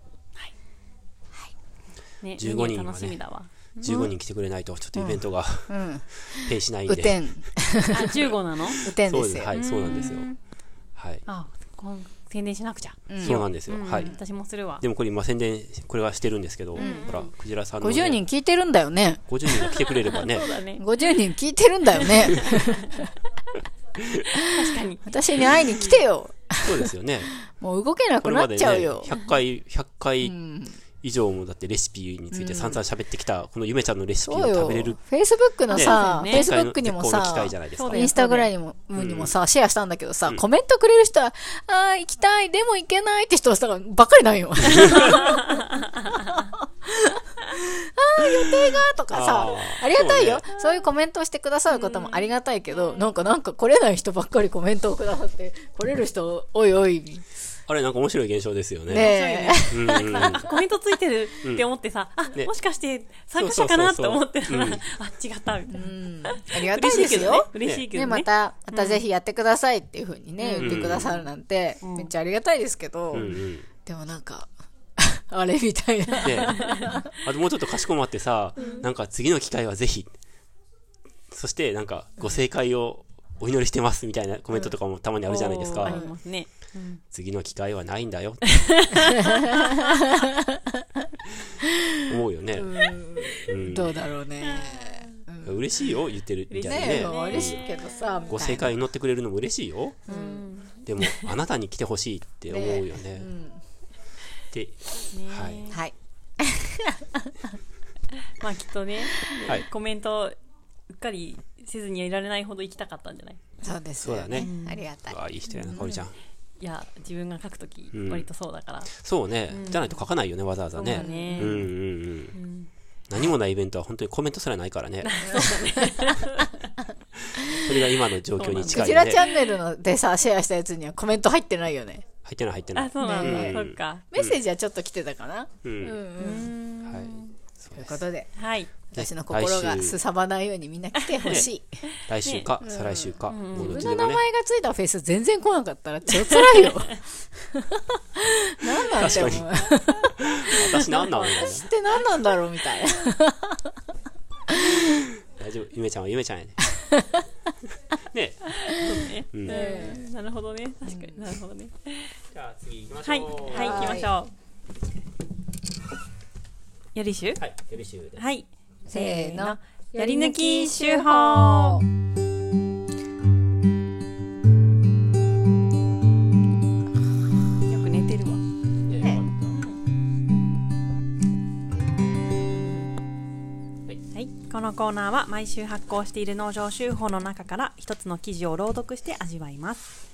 S1: ね、
S3: 15人はね
S1: 楽しみだわ。
S3: 15人来てくれないと、ちょっとイベントが、
S2: うん。
S3: ペイしないんで。
S2: 雨天。
S1: あ、15なの？
S2: 雨天ですよ。
S3: はい、そうなんですよ。はい。
S1: あ、こん宣伝しなくちゃ。
S3: そうなんですよ。はい。
S1: 私もするわ。
S3: でもこれ今宣伝、これはしてるんですけど、ほら、クジラさんの、ね。
S2: 50人聞いてるんだよね。
S3: 50人が来てくれればね
S1: そう、だね。
S2: 50人聞いてるんだよね。
S1: 確かに。
S2: 私に会いに来てよ。
S3: そうですよね。
S2: もう動けなくなっちゃうよ。
S3: 100回、100回以上もだってレシピについて散々喋ってきた、このゆめちゃんのレシピを。食べれる。
S2: さ、
S1: ね
S2: Facebook にも
S3: 絶好の機
S2: さ
S3: 会じゃないですか
S1: そうだ。よ
S2: インスタグラムにも,、にもさ、シェアしたんだけどさ、コメントくれる人は、あー、行きたい、でも行けないって人はさ、ばっかりなんよ。あー、予定がとかさ
S3: あ、
S2: りがたいよ
S3: そう。
S2: そういうコメントをしてくださる方もありがたいけど、なんかなんか来れない人ばっかりコメントをくださって、来れる人、おいおい、
S3: あれなんか面白い現象ですよね。
S2: ねえ。
S3: うんうんうん。
S1: コメントついてるって思ってさ、あ、
S3: ね
S1: もしかして参加者かなって思ってたら、あ、違った、みたいな。
S2: うんありがたいです
S1: 嬉しいけどね
S2: よ。。ね、
S1: 嬉しいけどね。
S2: また、またぜひやってくださいっていうふうにね、言ってくださるなんて、めっちゃありがたいですけど。でもなんか、あれみたいな。
S3: で、あともうちょっとかしこまってさ、なんか次の機会はぜひ、そしてなんかご正解をお祈りしてますみたいなコメントとかもたまにあるじゃないですか。
S1: ありますね。
S3: 次の機会はないんだよ。思うよね。うん
S2: どうだろうね。
S3: 嬉しいよ、言ってるみたいなね。
S2: ねえ、嬉しいけどさ、
S3: ご正解に乗ってくれるのも嬉しいよ。でも、あなたに来てほしいって思うよね。で、はい。
S2: はい。
S1: まあきっとね、
S3: はい。
S1: コメントうっかりせずにはいられないほど行きたかったんじゃない？
S2: そうです
S3: そうだね。
S2: ありがたい。
S3: いい人やな、かおりちゃん。
S1: いや、自分が書くとき、
S3: ん
S1: 割とそうだから。
S3: そうね。じゃないと書かないよね、わざわざね。
S1: そうだね
S3: うんうんうん。何もないイベントは本当にコメントすらないから ね。それが今の状況に近いね
S2: クジラチ。ャンネルのでさ、シェアしたやつにはコメント入ってないよね。
S3: 入ってない入ってない
S1: あ、。そうなんだ。
S2: ね
S1: そっか。
S2: メッセージはちょっと来てたかな。
S3: うん。
S1: うん。
S3: はい。
S2: ということで、
S1: はい。
S2: 私の心がすさまないようにみんな来てほしい。
S3: 来週か、再来週か。
S2: 自分の名。前がついたフェス全然来なかったら超辛いよ。何なんて思う。
S3: 確私なんなんだろう
S2: って何なんだろうみたいな。
S3: 大丈夫。ゆめちゃんはゆめちゃんやね。ね
S1: ね
S3: うん
S1: うんなるほどね。確かになるほどね。
S3: じゃあ次行きまし
S1: はい。
S3: ょう。
S1: はい、行きましょう。やりしゅ
S3: はい。よろしゅうです。
S1: はい。
S2: せーの。
S1: やり抜き手法よく寝てるわ。
S3: ね
S1: はい、このコーナーは毎週発行している農場手法の中から一つの記事を朗読して味わいます。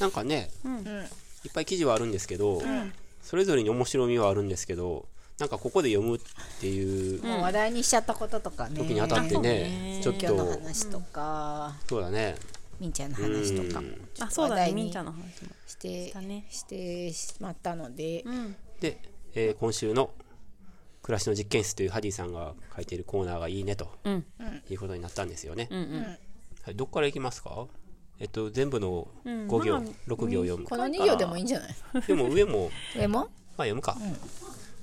S3: なんかね、
S1: ん
S3: いっぱい記事はあるんですけど、それぞれに面白みはあるんですけど、なんかここで読むっていう
S2: もう話題にしちゃったこととかね。
S3: 時にあたってね、ちょっ
S2: 今日の
S3: と、
S2: 話とか、
S3: そうだね。
S2: みんちゃんの話とか
S1: あ、そうだね、みんちゃんの話も。
S2: して
S1: したね
S2: してしまったので、
S1: うん。
S3: で、えー今週の暮らしの実験室というハディさんが書いているコーナーがいいねと
S1: うん。
S3: いうことになったんですよね。
S1: うんうん。
S3: はい、どこからいきますか？えっと、全部の
S1: うん
S3: 5行、
S1: まあ
S3: 6行読む。
S2: この2行でもいいんじゃない？
S3: でも上も、
S2: 上も？
S3: まあ読むか。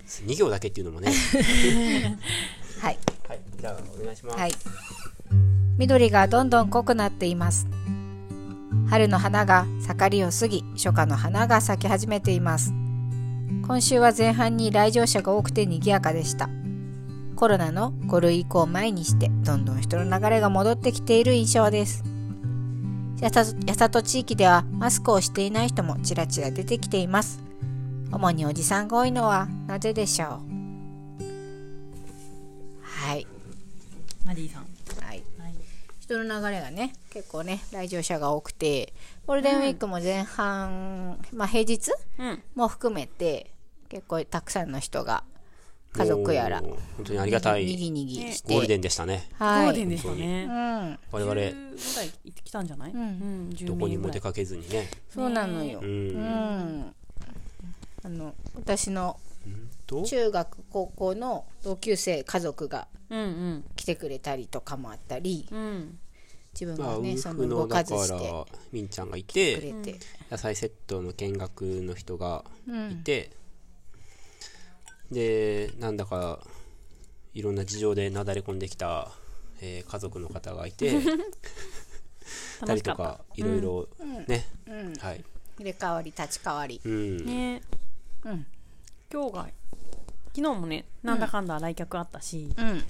S3: 2行だけっていうのもね。
S2: はい。
S3: はい、じゃあお願いします。
S2: はい。緑がどんどん濃くなっています。春の花が盛りを過ぎ、初夏の花が咲き始めています。今週は前半に来場者が多くて賑やかでした。コロナの5類以降前にして、どんどん人の流れが戻ってきている印象です。やさやさと地域ではマスクをしていない人もちらちら出てきています。主におじさんが多いのはなぜでしょう？はい。
S1: マディさん。
S2: はい。
S1: はい。
S2: 人の流れがね結構ね来場者が多くてゴールデンウィークも前半、まあ平日
S1: うん
S2: も含めて結構たくさんの人が家族やら
S3: 本当にありがた
S2: に
S3: い
S2: ぎにぎして、
S3: ゴールデンでしたね。
S2: はい
S1: ゴールデンでしたね
S2: うん
S3: 我々、
S1: 10ぐらい行ってきたんじゃない？うん10
S3: どこにも出かけずにね。
S2: そうなのよ、
S3: う。
S2: うんんあの私の
S3: と、
S2: 中学高校の同級生家族が
S1: うんうん。
S2: 来てくれたりとかもあったり
S1: うん。
S2: 自分
S3: まあ、ウ
S2: がねそ
S3: ーフの、
S2: の動かずして
S3: ら、みんちゃんがい
S2: く
S3: て、
S2: れて、
S3: 野菜セットの見学の人が
S2: うん。
S3: いて、で、なんだか、いろんな事情でなだれ込んできた、えー家族の方がいて、
S1: た。
S3: 人とか、いろいろね、
S2: うん、
S3: はい。
S2: 入れ替わり立ち替わり。
S3: うん。
S1: ね
S2: うん。
S1: 今日が昨日もねなんだかんだ来客あったし
S2: うん。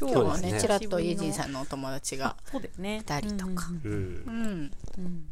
S1: 今日は
S3: ね
S2: ね。ちらっとイエジン
S1: ん
S2: さんのお友達が
S1: そうですね。
S2: いたりとか。
S1: うん。うん。
S3: うん。
S2: うん。
S1: うんうん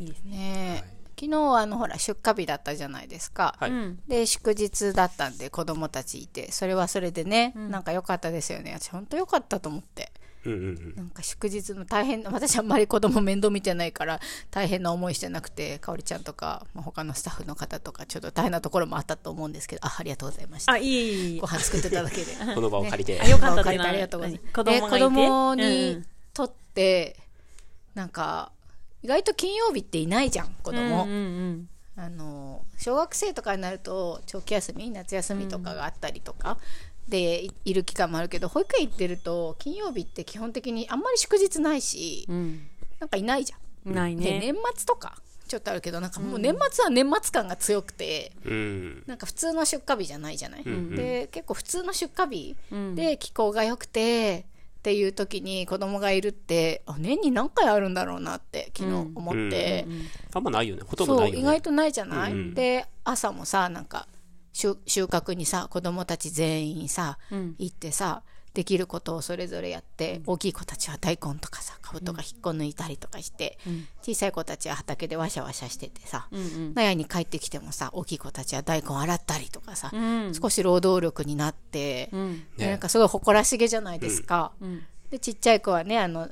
S1: いいですね。
S2: ねえ。昨日はあのほら出荷日だったじゃないですか、
S3: はい。
S1: うん。
S2: で祝日だったんで子供たちいてそれはそれでね、なんか良かったですよね。私本当良かったと思って
S3: うんうんうん。
S2: なんか祝日の大変私あんまり子供面倒見てないから大変な思いしてなくてかおりちゃんとか、まあ、他のスタッフの方とかちょっと大変なところもあったと思うんですけどあありがとうございました。
S1: あいえい
S2: ご飯作ってただけで。
S3: この場を借りて。
S1: あ、よかった
S2: ありがとうございます
S1: 子供がいて。
S2: え子供
S1: うん。
S2: にとってなんか意外と金曜日っていないじゃん子供、
S1: うんうん。
S2: あの小学生とかになると長期休み夏休みとかがあったりとか、でいいる期間もあるけど保育園行ってると金曜日って基本的にあんまり祝日ないし、
S1: うん。
S2: なんかいないじゃん。
S1: うんないね。
S2: で年末とかちょっとあるけどなんかもう年末は年末感が強くて、
S3: うん。
S2: なんか普通の出荷日じゃないじゃない、
S3: ん
S2: で結構普通の出荷日
S1: うん。
S2: で気候が良くてっていう時に子供がいるってあ年に何回あるんだろうなって昨日思って、
S3: あんまないよね。ほとんど
S2: そう
S3: ないよね。
S2: 意外とないじゃない、
S3: うん。
S2: で朝もさなんか収収穫にさ子供たち全員さ、
S1: うん。
S2: 行ってさできることをそれぞれやって、大きい子たちは大根とかさかぶとか引っこ抜いたりとかして、小さい子たちは畑でわしゃわしゃしててさ、
S1: うんうん。
S2: 納屋に帰ってきてもさ大きい子たちは大根洗ったりとかさ、
S1: うん。
S2: 少し労働力になって、
S1: うん。
S2: でなんかすごい誇らしげじゃないですか。
S1: うん。
S2: でちっちゃい子はねあの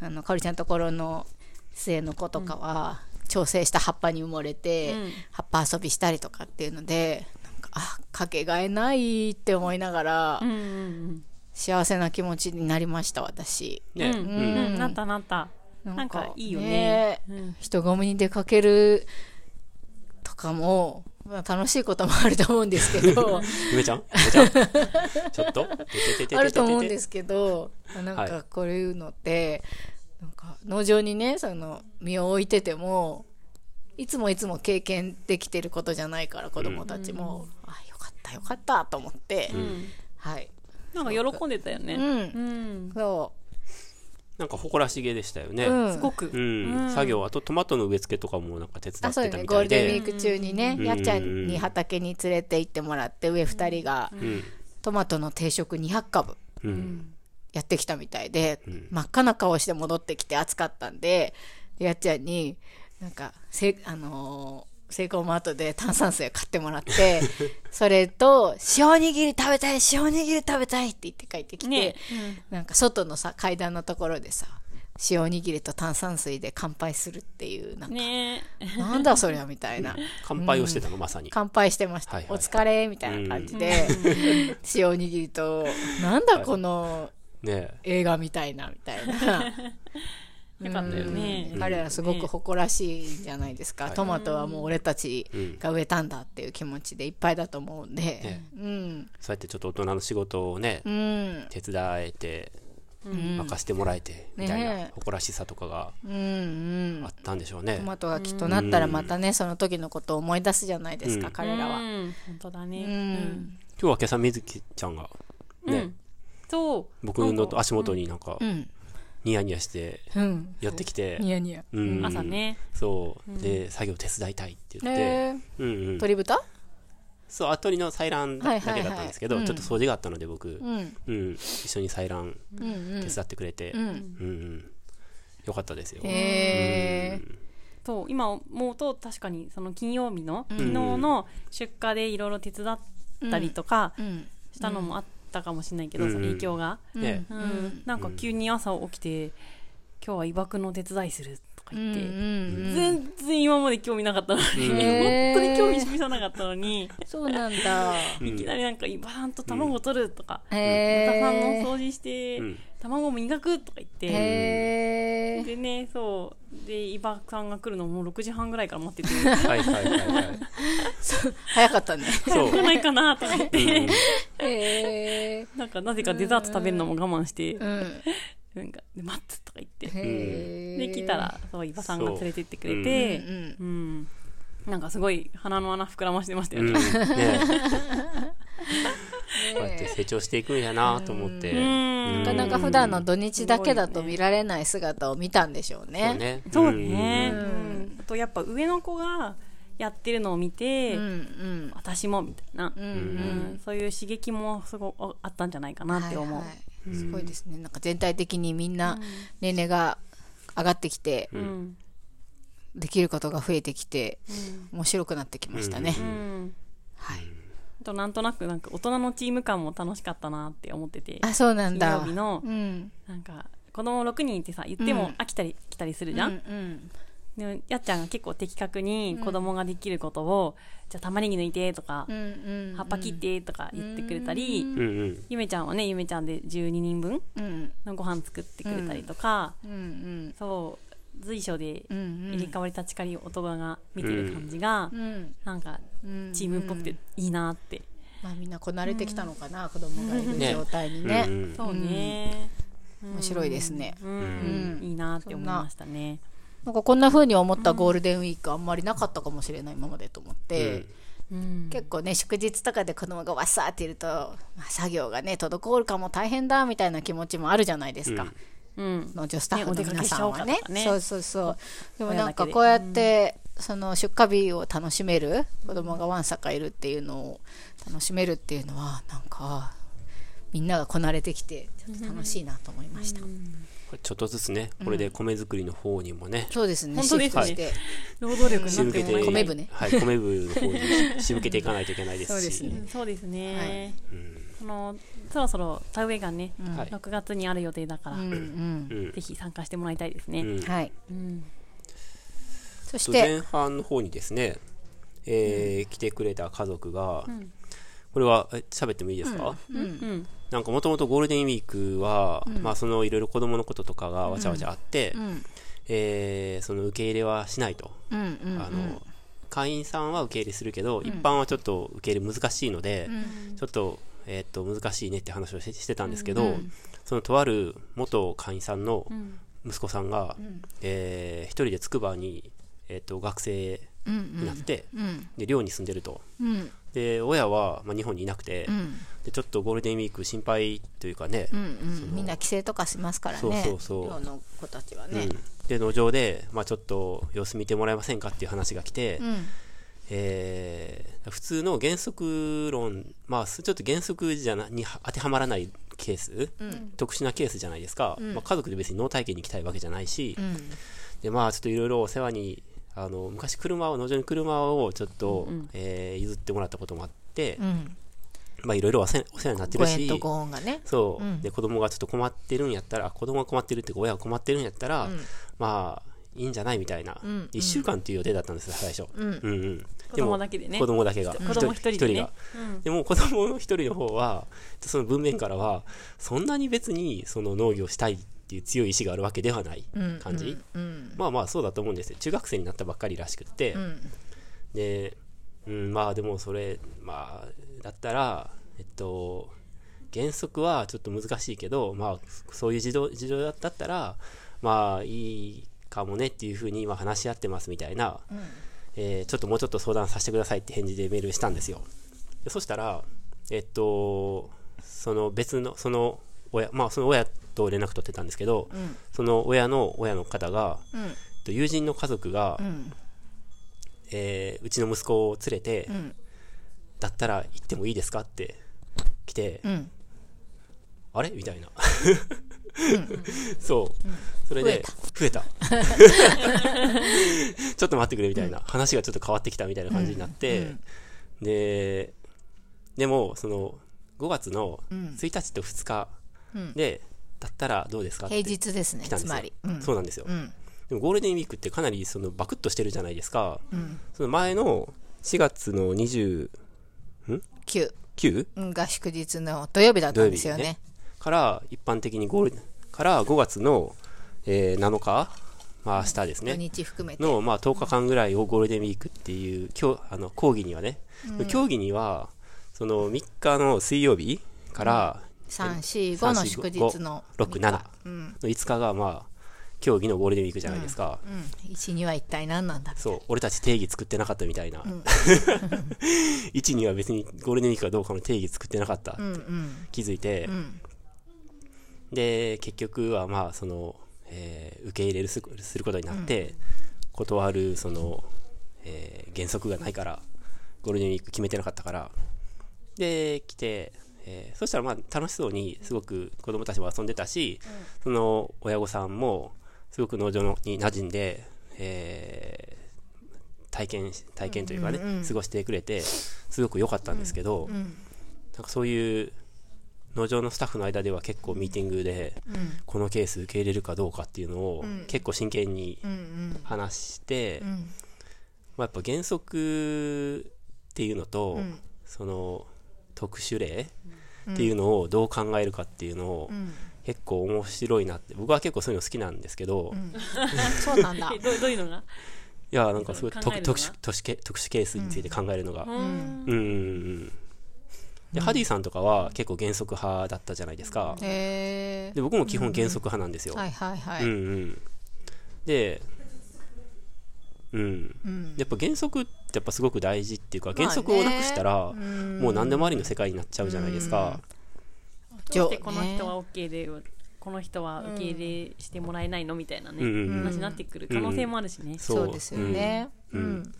S2: あのかおりちゃんのところの末の子とかは、調整した葉っぱに埋もれて、
S1: うん。
S2: 葉っぱ遊びしたりとかっていうのであかけがえないって思いながら、
S1: うんうん
S2: 幸せな気持ちになりました私。
S3: ね。
S1: うんうん。うんなったなった。なんかいいよね。うん。
S2: 人混みに出かけるとかも、まあ、楽しいこともあると思うんですけど。
S3: 梅ちゃん？梅ちゃん？ちょっと？
S2: あると思うんですけどなん
S3: はい。
S2: かこういうのって、なんか農場にねその身を置いててもいつもいつも経験できてることじゃないから子供たちも、あよかったよかったと思って、はい、
S1: なんか喜んでたよね。
S2: うん。
S1: うん。
S2: そ
S3: なんか誇らしげでしたよね。
S2: う、うん、
S1: すごく。
S3: うん、作業あとトマトの植え付けとかもなんか手伝ってた
S2: よね。ゴール
S3: みたいで、
S2: デンウィーク中にね、
S3: うん。
S2: やっちゃんに畑に連れて行ってもらって上2人が
S3: うん。
S2: トマトの定食200株
S3: うん。
S2: やってきたみたいで、
S3: ん。
S2: 真っ赤な顔して戻ってきて暑かったんでやっちゃんになんかせあのーセイコーマートで炭酸水を買ってもらって それと塩おにぎり食べたい塩おにぎり食べたいって言って帰ってきて、
S1: ね。
S2: なんか外のさ階段のところでさ塩おにぎりと炭酸水で乾杯するっていうなんか、
S1: ね。
S2: なんだそりゃみたいな。
S3: 乾杯をしてたの、まさに。
S2: 乾杯してました、
S3: はいはいはい。
S2: お疲れみたいな感じで、塩おにぎりとなんだこの
S3: ね。
S2: 映画みたいなみたいな
S1: よかったよね。
S2: 彼らすごく誇らしいんじゃないですか、トマトはもう俺たちが植えたんだっていう気持ちでいっぱいだと思うんで、
S3: ね。
S2: うん。
S3: そうやってちょっと大人の仕事をね、
S2: うん。
S3: 手伝えて、任せてもらえて、みたいな
S2: ね。
S3: 誇らしさとかがあったんでしょうね。
S2: ト。マトがきっとなったらまたねその時のことを思い出すじゃないですか、
S3: うん。
S2: 彼らは、
S1: うん。本当だね。
S2: う
S1: うん。
S2: ん
S3: 今日は今朝みずきちゃんが、ね、
S1: そう。
S3: 僕の足元になんか
S2: う、ん
S3: ニヤニヤして
S2: うん。
S3: やってきて、
S2: ニヤニヤ。
S3: うん。
S1: 朝ね。
S3: そう、で、作業手伝いたいって言って、
S2: ね
S3: うんうん。
S2: 鶏豚？
S3: そう、あ鳥の採卵だ
S2: はいはいはい。
S3: けだったんですけど、
S2: うん。
S3: ちょっと掃除があったので僕、
S2: うん。
S3: うん、一緒に採卵手伝ってくれて、
S2: う
S3: うんんうん。よかったですよ。
S2: へえ。
S1: そう今思うと確かにその金曜日の昨日の出荷でいろいろ手伝ったりとか
S2: うん。
S1: したのもあったかもしれないけど、
S3: うん。
S1: その影響が、
S3: ね
S1: うん。なんか急に朝起きて今日は威爆の手伝いするとか言って、
S2: うん
S1: 全然今まで興味なかったのに、
S3: うん
S1: 本当に興味示さなかったのに、
S2: そうなんだ。
S3: うん
S1: いきなりなんか、バーンと卵を取るとか、
S2: へ
S1: 豚さんの
S2: え。
S1: 掃除して、
S3: うん
S1: 卵を磨くとか言って。でね、そう。で、伊庭さんが来るのもう6時半ぐらいから待ってて、
S3: はいはいはいはい。
S2: 早かったね。
S3: そう。
S1: 来ないかなとか言っ
S3: うん
S1: て、
S2: へえ。
S1: なんかなぜかデザート食べるのも我慢して、
S2: うん。
S1: なんか、で待つとか言って。で、来たら、そう、伊庭さんが連れてってくれて、
S2: うん
S1: うん。なんかすごい鼻の穴膨らましてましたよ
S3: うん。
S1: ね。
S3: ねこうやって成長していくんやなと思って。
S1: うん
S2: なかなか普段の土日だけだと見られない姿を見たんでしょう
S3: そう
S2: ね。
S3: ね。
S1: そうね。あとやっぱ上の子がやってるのを見て、
S2: うんうん。
S1: 私もみたいな、
S2: うんう
S1: うんんそういう刺激もすごいあったんじゃないかなって思う。
S2: はいはいすごいですね。なんか全体的にみんな年齢が上がってきて、
S1: うん。
S2: できることが増えてきて、面白くなってきましたね。
S1: うん。
S2: はい。
S1: あとなんとなくなんか大人のチーム感も楽しかったなって思ってて、
S2: あ、そうなんだ。
S1: 金曜日の
S2: うん。
S1: なんか子供6人いてさ、言っても飽きたり来たりするじゃん。
S2: うん
S1: でもやっちゃんが結構的確に子供ができることを、じゃあ玉ねぎ抜いてとか、
S2: うん。うん。
S1: 葉っぱ切ってとか言ってくれたり、
S3: うんうん。
S1: ゆめちゃんはね、ゆめちゃんで12人分
S2: うん。
S1: のご飯作ってくれたりとか、
S2: うん。うん。
S1: そう、随所で
S2: うん。
S1: 入れ替わり立ち替わり大人が見てる感じが、
S2: うん。
S1: なんか
S2: うん。
S1: チームっぽくていいなって。
S2: まあみんなこなれてきたのかな、子供がいる状態にね。
S3: うんうん
S1: そうね。
S2: 面白いですね。
S1: うん、
S2: うん
S1: いいなって思いましたね。
S2: なんかこんな風に思ったゴールデンウィークあんまりなかったかもしれない今までと思って、
S1: うん。
S2: 結構ね祝日とかで子供がわっさーっていると、まあ作業がね滞るかも大変だみたいな気持ちもあるじゃないですか、
S1: うん。
S2: 農場スタッフの皆さんはね。
S1: ねね。
S2: そうそうそう。でもなんかこうやって、その出荷日を楽しめる子供がわんさかいるっていうのを楽しめるっていうのはなんかみんながこなれてきてちょっと楽しいなと思いました、
S3: これちょっとずつね、これで米作りの方にもね、
S2: そうですね。
S1: 本当ですね。労働力にな
S3: 仕向けて、
S1: って
S2: 米部ね。
S3: はい、米部の方に仕向けていかないといけないですし。
S2: そうですね。
S1: うんそうですね。
S3: うん。
S1: このそろそろ田植えがね、
S3: はい
S1: 6月にある予定だから、
S2: うんうん。
S3: うん。
S1: ぜひ参加してもらいたいですね。
S3: うん。
S2: はい。
S1: うん。
S3: と
S2: そして。
S3: 前半の方にですね、えー来てくれた家族が、
S1: ん
S3: これはえ喋ってもいいですか、
S1: うん。
S3: なんかもともとゴールデンウィークは、まあそのいろいろ子供のこととかがわちゃわちゃあって、
S2: うん。
S3: えーその受け入れはしないと。
S2: うんうん
S3: あの会員さんは受け入れするけど、一般はちょっと受け入れ難しいので、ちょっと,、えーっと難しいねって話をししてたんですけど、そのとある元会員さんの息子さんが、えー一人で筑波に、えーっと学生になって、
S2: うん。
S3: で寮に住んでると。
S2: うん
S3: で親は、まあ、日本にいなくて、
S2: うん。
S3: でちょっとゴールデンウィーク心配というかね、
S2: うんうん。みんな帰省とかしますからね。
S3: そうそうそう。
S2: 寮の子たちはね。
S3: うん。で農場で、まあ、ちょっと様子見てもらえませんかっていう話が来て、
S2: うん。
S3: えー普通の原則論、まあ、ちょっと原則じゃなに当てはまらないケース、特殊なケースじゃないですか、まあ、家族で別に農体験に行きたいわけじゃないし、
S2: うん。
S3: でまあちょっといろいろお世話にあの昔車を農場に車をちょっと、えー譲ってもらったこともあって、
S2: うん。
S3: まあいろいろお世話になってるし
S2: ね。
S3: そう、
S2: うん。
S3: で子供がちょっと困ってるんやったら子供が困ってるって親が困ってるんやったら、まあいいんじゃないみたいな、
S2: ん。
S3: 1週間っていう予定だったんですよ最初、うん。うん
S1: 子供だけでね。
S3: 子供だけが。
S1: 子供一人でね。
S3: が、でも子供の一人の方はその文面からはそんなに別にその農業したいっていう強い意志があるわけではない感じ、
S2: うん
S3: まあまあそうだと思うんですよ。中学生になったばっかりらしくって、
S2: うん。
S3: で、うん、まあでもそれまあだったらえっと原則はちょっと難しいけどまあそういう事情事情だったらまあいいかもねっていうふうに今話し合ってますみたいな、えーちょっともうちょっと相談させてくださいって返事でメールしたんですよ。でそしたらえっとその別のその親まあその親と連絡取ってたんですけど、その親の親の方が、
S2: うん。
S3: えっと友人の家族が、
S2: うん。
S3: えーうちの息子を連れて、
S2: ん
S3: だったら行ってもいいですか？って来て、
S2: うん
S3: あれ？みたいな。そう。それで、増えた。ちょっと待ってくれみたいな。話がちょっと変わってきたみたいな感じになって、で、でも、その、5月の1日と2日で、だったらどうですか？って
S2: 平日ですねつまり、うん。
S3: そうなんですよ、
S2: うん。
S3: でもゴールデンウィークってかなりそのバクッとしてるじゃないですか、その前の4月の 29?
S2: 9うんが祝日の土曜日だったんですよね。
S3: から一般的にゴールから5月の、えー7日、まあ明日です
S2: 土
S3: ね、
S2: 日含めて。
S3: の、まあ、10日間ぐらいをゴールデンウィークっていう今日あの講義にはね、競技にはその3日の水曜日から
S2: 345の祝日の
S3: 67の5日がまあ競技のゴールデンウィークじゃないですか、
S2: うん、1には一体何なんだ
S3: そう。俺たち定義作ってなかったみたいな、1には別にゴールデンウィークかどうかの定義作ってなかった。って
S2: うんうん。
S3: 気づいて、
S2: ん。
S3: で結局はまあその、えー受け入れるすすることになって、断るその、えー原則がないからゴールデンウィーク決めてなかったから。で来て、えーそしたらまあ楽しそうにすごく子供たちも遊んでたし、その親御さんもすごく農場のに馴染んで、えー体験し体験というかね、過ごしてくれてすごく良かったんですけど、なんかそういう農場のスタッフの間では結構ミーティングで、このケース受け入れるかどうかっていうのを結構真剣に
S2: うんうん。
S3: 話して、
S2: ん。
S3: まあ、やっぱ原則っていうのと、その特殊例っていうのをどう考えるかっていうのを結構面白いなって僕は結構そういうの好きなんですけど、い
S2: そうなんだ。
S1: え どどういうのが？
S3: やなんかすごい特特殊特殊ケ特殊ケースについて考えるのが、
S1: うん。
S3: うんうんうん。で、ハディさんとかは結構原則派だったじゃないですか、
S2: へえ
S3: で僕も基本原則派なんですよ、
S2: はいはいはい、
S3: うんうん。でうん、やっぱ原則ってやっぱすごく大事っていうか原則をなくしたら、もう何でもありの世界になっちゃうじゃないですか、
S1: どうしてこの人は OK でこの人は受け入れしてもらえないのみたいなね、
S3: うんうんうん。
S1: 話になってくる可能性もあるしね、
S2: そう。ですよね。
S3: うん。うん。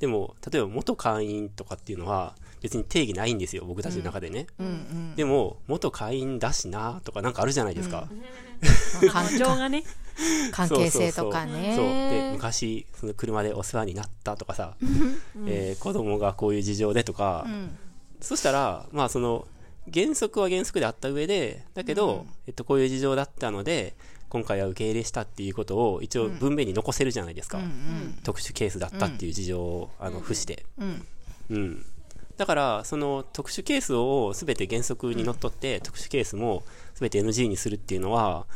S3: でも例えば元会員とかっていうのは別に定義ないんですよ僕たちの中でね、
S2: うん。うん。
S3: でも元会員だしなとかなんかあるじゃないですか、
S2: 関
S1: 情がね
S2: 関係性とか
S3: そうそうで
S2: ね
S3: 昔その車でお世話になったとかさ、えー子供がこういう事情でとか、そしたらまあその原則は原則であった上でだけど、えっと、こういう事情だったので今回は受け入れしたっていうことを一応文面に残せるじゃないですか、特殊ケースだったっていう事情を、あの付して、うん。だからその特殊ケースを全て原則にのっとって、特殊ケースも全て NG にするっていうのは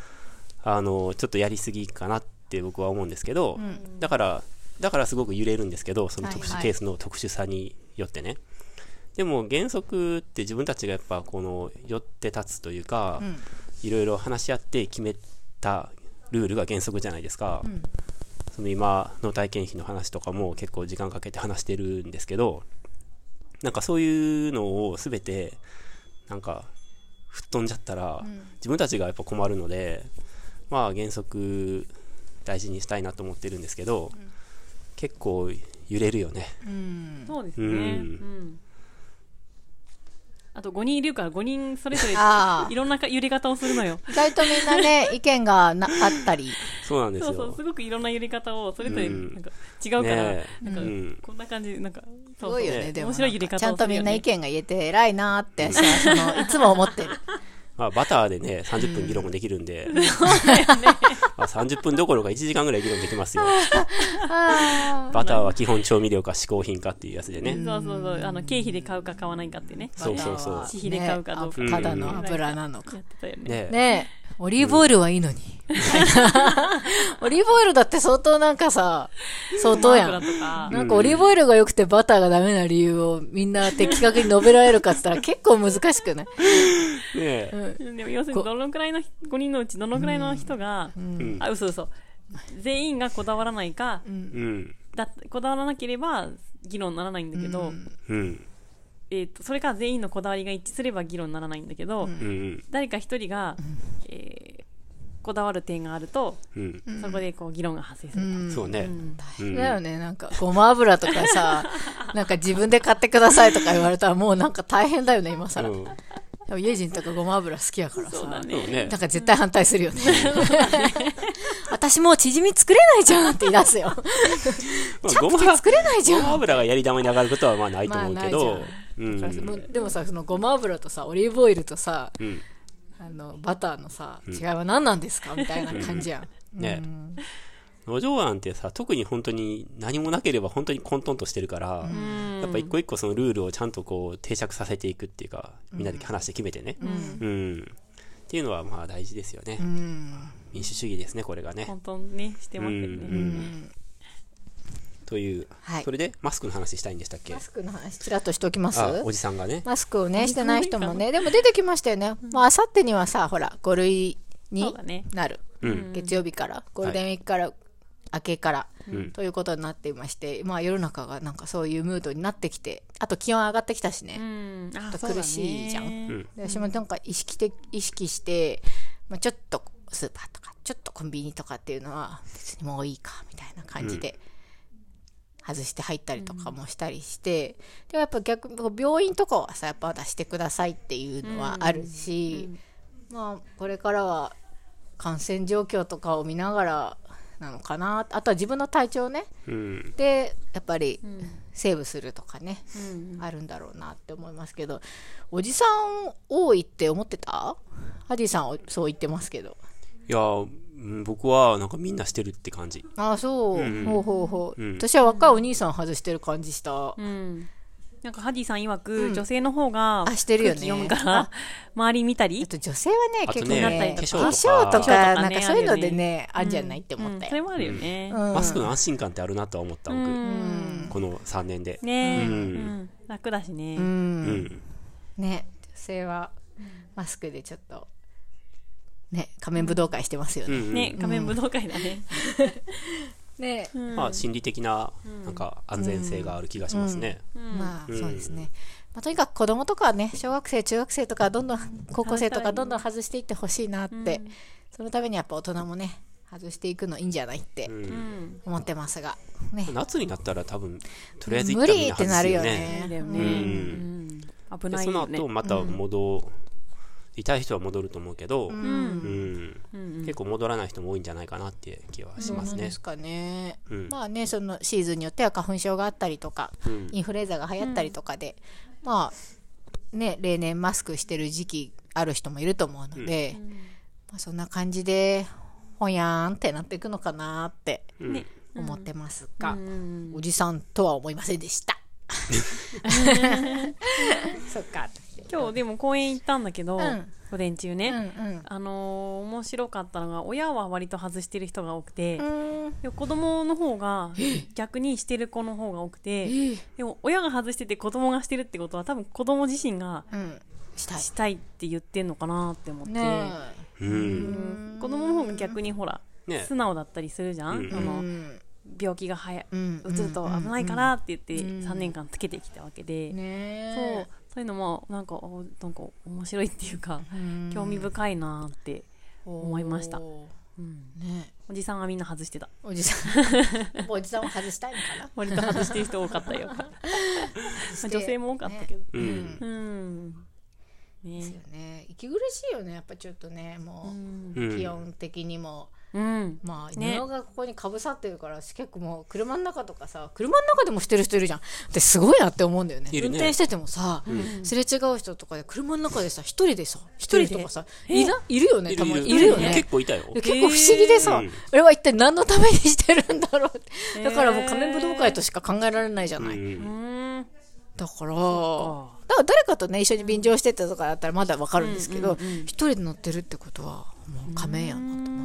S3: あのちょっとやりすぎかなって僕は思うんですけど、だからだからすごく揺れるんですけどその特殊ケースの特殊さによってね、でも原則って自分たちがやっぱこの寄って立つというか、いろいろ話し合って決めたルールが原則じゃないですか、その今の体験費の話とかも結構時間かけて話してるんですけどなんかそういうのを全てなんか吹っ飛んじゃったら、自分たちがやっぱ困るのでまあ原則大事にしたいなと思ってるんですけど、結構揺れるよね。
S1: そうですね、
S3: う
S1: うん。んあと5人いるから5人それぞれいろんなか揺れ方をするのよ。
S2: 意外とみんなね 意見がなあったり。
S3: そうなんですよ。
S1: そうそうすごくいろんな揺れ方をそれぞれ
S3: うん。
S1: なんか違うから、
S3: ねえ。
S1: なんか
S3: うん。
S1: こんな感じなんか
S2: す
S1: そう
S2: ごいよね
S3: ね
S2: でも。
S1: 面白い揺れ方を
S2: ちゃんとみんな意見が言えて偉いなってさそのいつも思ってる
S3: まあ、バターでね30分議論もできるんで、まあ、30分どころか1時間ぐらい議論できますよ。バターは基本調味料か嗜好品かっていうやつでね、
S1: ねそうそうそう。あの経費で買うか買わないかってね。
S3: そうそうそう。
S1: 私費で買うかどうか、
S2: ねあただの油なのか。
S1: ね。
S3: ね。
S2: ね。えオリーブオイルはいいのに。オリーブオイルだって相当なんかさ、相当やん。なんかオリーブオイルが良くてバターがダメな理由をみんな的確に述べられるかって言ったら結構難しくない？
S3: ね
S1: でも要するにどのくらいの5人のうちどのくらいの人が、あ嘘嘘。全員がこだわらないか、
S3: うん。
S1: だこだわらなければ議論にならないんだけど、
S3: うん。
S1: えー、とそれから全員のこだわりが一致すれば議論にならないんだけど、
S3: うん。
S1: 誰か一人が、えーこだわる点があると、
S3: うん。
S1: そこでこう議論が発生する、
S3: そうね、うん。
S2: だよね。なんか、ごま油とかさ、なんか自分で買ってくださいとか言われたらもうなんか大変だよね、今更。
S3: うん
S2: でもイエジンとかごま油好きやからさ。
S1: そうだ
S2: か絶対反対するよね。私もうチヂミ作れないじゃんって言い出すよ。
S3: まあ
S2: チャプチェ作れないじゃん。
S3: ごま油がやり玉に上がることはまあないと思うけど、
S2: でもさ、そのごま油とさ、オリーブオイルとさ、
S3: うん。
S2: あのバターのさ違いは何なんですか？みたいな感じやん、
S3: ね。
S2: うん
S3: 路上案ってさ、特に本当に何もなければ本当に混沌としてるから、やっぱ一個一個そのルールをちゃんとこう定着させていくっていうか、みんなで話して決めてね。うん。っていうのはまあ大事ですよね。
S2: うん。
S3: 民主主義ですね、これがね。
S1: 本当にねしてますよね、
S3: うん。
S2: うん。
S3: という、
S2: はい。
S3: それでマスクの話したいんでしたっけ？
S2: マスクの話ちらっとしておきます？
S3: あ、おじさんがね。
S2: マスクをねしてない人もねでも出てきましたよね。もうあさってにはさほら5類になる、
S3: うん。
S2: 月曜日からゴールデンウィークから、明けから、
S3: ん。
S2: ということになっていましてまあ世の中がなんかそういうムードになってきてあと気温上がってきたしね、
S1: うん。あ
S2: 苦しいじゃん。
S3: う
S2: 私もなんか意識的意識して、まあ、ちょっとスーパーとかちょっとコンビニとかっていうのは別にもういいかみたいな感じで外して入ったりとかもしたりして、でもやっぱ逆病院とかはさやっぱ出してくださいっていうのはあるし、まあこれからは感染状況とかを見ながらなのかな。あとは自分の体調ね。
S3: うん。
S2: でやっぱりセーブするとかね、
S1: うん
S2: あるんだろうなって思いますけど。おじさん多いって思ってた？ハディさんはそう言ってますけど。
S3: いや、うん僕はなんかみんなしてるって感じ。
S2: ああそう、
S3: うん。
S2: ほうほうほう、
S3: うん。
S2: 私は若いお兄さん外してる感じした、
S1: うんなんかハディさん曰く、女性の方が
S2: あしてるよね。
S1: 空気読むから周り見たり。
S2: あと女性はね
S3: あとね
S2: 結構ね
S3: 化
S2: 化
S3: 粧とか。
S2: 粧とか
S1: 化粧とかね
S2: なんかそういうので
S1: あるよ
S2: ね。あんじゃないって思ったよ、
S1: うんそれもあるよね、
S2: うん。
S3: マスクの安心感ってあるなとは思った、僕。
S1: うん。
S3: この3年で。
S1: ね。え、
S3: うん。
S1: うん。楽だしね、
S2: うん。
S3: うん。
S2: ね女性はマスクでちょっとね仮面武道会してますよね、
S3: うん。
S1: ね仮面武道会だね、
S2: ね。
S3: まあ、心理的な、なんか、安全性がある気がしますね。
S2: まあ
S3: うん。
S2: そうですね、まあ、とにかく子供とかはね小学生中学生とかどんどん高校生とかどんどん外していってほしいなって、そのためにやっぱ大人もね外していくのいいんじゃないって思ってますが。ね。
S3: 夏になったら多分、とりあえず一
S2: 無
S3: 旦みんな外
S2: 理ってなるよ
S3: すよね。う
S1: うん。ん危
S3: でその
S1: ないよね。
S3: 後また戻、痛い人は戻ると思うけど、
S2: う
S3: うん
S2: ん。
S1: うん。
S3: 結構戻らない人も多いんじゃないかなって気はしますね。
S2: で。すかね、
S3: うん。
S2: まあねそのシーズンによっては花粉症があったりとか、
S3: うん。
S2: インフルエンザが流行ったりとかで、まあね例年マスクしてる時期ある人もいると思うので、まあ、そんな感じでほやーんってなっていくのかなって
S3: うん。
S1: ね。
S2: 思ってますが、
S1: うん。
S2: おじさんとは思いませんでした。そっか。
S1: 今日でも公園行ったんだけど、
S2: うん。
S1: 午前中ね、
S2: うんうん。
S1: あのー面白かったのが親は割と外してる人が多くて、
S2: うん。
S1: でも子供の方が逆にしてる子の方が多くて、でも親が外してて子供がしてるってことは多分子供自身が
S2: うん。したい。
S1: したいって言ってんのかなって思って、
S2: ね
S3: う。
S1: うん。ん。子供の方が逆にほら、
S3: ね。
S1: 素直だったりするじゃん、
S3: うん
S2: え。
S1: あの
S2: うん。
S1: 病気がはや
S2: うん
S1: うつると危ないからって言って
S2: うん。
S1: 3年間つけてきたわけで、
S2: ね
S1: そうそういうのもなんかおなんか面白いっていうか、
S2: うん。
S1: 興味深いなって、思いました。
S2: お
S1: うん。
S2: ーね。
S1: おじさんはみんな外してた。
S2: おじさん。おじさんは外したいのかな？
S1: 割と外してる人多かったよ。まあ女性も多かったけど、
S3: う。
S2: うん。
S1: うん。
S2: です
S1: ね
S2: よね。息苦しいよねやっぱちょっとねも
S1: う。ん。
S2: う、
S3: うん。
S2: 気温的にも
S1: うん。
S2: まあ
S1: ね。
S2: 布がここにかぶさってるから結構もう車の中とかさ車の中でもしてる人いるじゃん。ですごいなって思うんだよね。
S3: ね。
S2: 運転しててもさ、すれ違う人とかで車の中でさ一人でさ一人とかさ
S1: え
S2: いないるよねたまに。い
S3: いる
S2: るよね。
S3: 結構いたよ。
S2: で結構不思議でさ、
S3: うん。
S2: 俺は一体何のためにしてるんだろうって、
S1: へー
S2: だからもう仮面武道会としか考えられないじゃない、
S3: うん。
S1: うん
S2: だから
S1: か。
S2: だから誰かとね一緒に便乗してたとかだったらまだわかるんですけど
S1: うんうんうん
S2: 一、人で乗ってるってことはもう仮面やなと思って
S1: う。んうん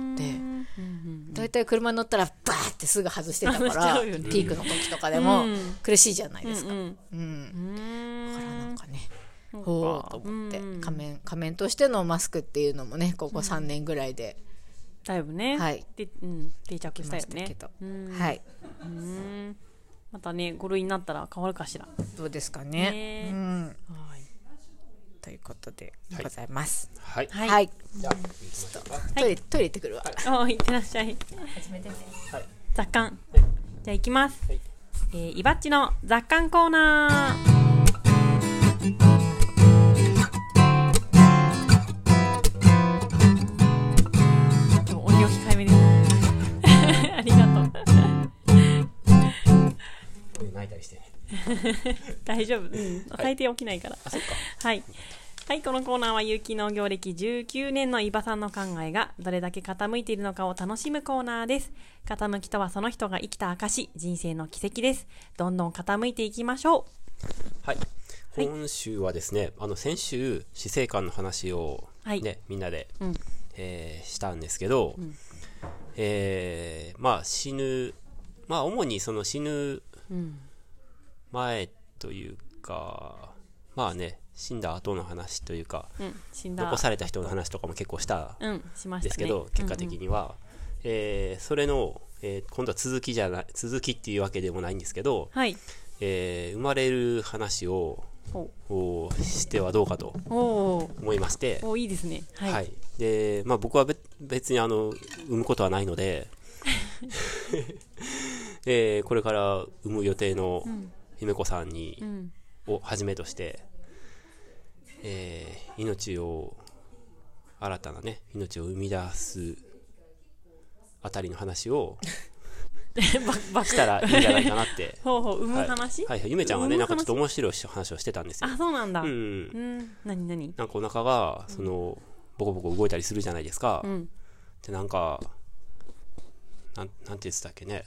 S2: 大体車に乗ったらバーってすぐ外してたから、
S1: ね。
S2: ピークの時とかでも
S1: うん。
S2: 苦しいじゃないですか、
S1: う
S2: うん。
S1: ん。
S2: だからなんかね
S1: うん。
S2: ほうと思って
S1: うん。
S2: 仮面仮面としてのマスクっていうのもねここ3年ぐらいで。
S1: だいぶね、
S2: はい。
S1: でうん、定着したよね。
S2: はい。
S1: うん。またね5類になったら変わるかしら。
S2: どうですかね。
S1: ね。
S2: うん。
S1: はい
S2: ということでございます。
S3: はい。
S1: はい、
S2: はい、
S3: じゃあ、行きましょうか
S2: トイレトイレ行ってくるわ、
S1: あい。ってらっしゃい。
S2: 始めてね
S1: 雑感じゃあ行きます、
S3: はい。
S1: えー、いばっちの雑感コーナー。今日音量控えめです。ありがとう。
S3: 泣いたりして。ね。
S1: 大丈夫、うん、最低起きないから。はい。はい、このコーナーは有機農業歴19年の伊庭さんの考えがどれだけ傾いているのかを楽しむコーナーです。傾きとはその人が生きた証、人生の奇跡です。どんどん傾いていきましょ
S3: はい。今週はですね、あの、先週、死生観の話を、ね、
S1: はい
S3: みんなで、
S1: うん
S3: えーしたんですけど、えーまあ、死ぬ、まあ、主にその死ぬ
S1: う。うん。
S3: 前というか、まあね、死んだ後の話というか、
S1: うん、死んだ。
S3: 残された人の話とかも結構した
S1: うん、
S3: ですけど、結果的には、えーそれの、えー今度は続きじゃない、続きっていうわけでもないんですけど、
S1: はい。
S3: えー生まれる話を
S1: ほ
S3: をしてはどうかと思いまして、
S1: おーいいですね。はい。
S3: はい。で、まあ僕はべ別にあの、産むことはないので、えーこれから産む予定の姫子さんに、
S1: うん。
S3: をはじめとして、えー命を、新たなね、命を生み出すあたりの話を したらいいんじゃないかなって。
S1: ほうほう、産む
S3: はい
S1: 話、
S3: はいはい。ゆめちゃんはね、なんかちょっと
S1: 話
S3: 面白い話をしてたんですよ。
S1: あ、そうなんだ。
S3: う
S1: うん。
S3: ん。
S1: なになに
S3: なんかお腹が、その、ボコボコ動いたりするじゃないですか。
S1: うん。
S3: で、なんか、なん、なんて言ってたっけね。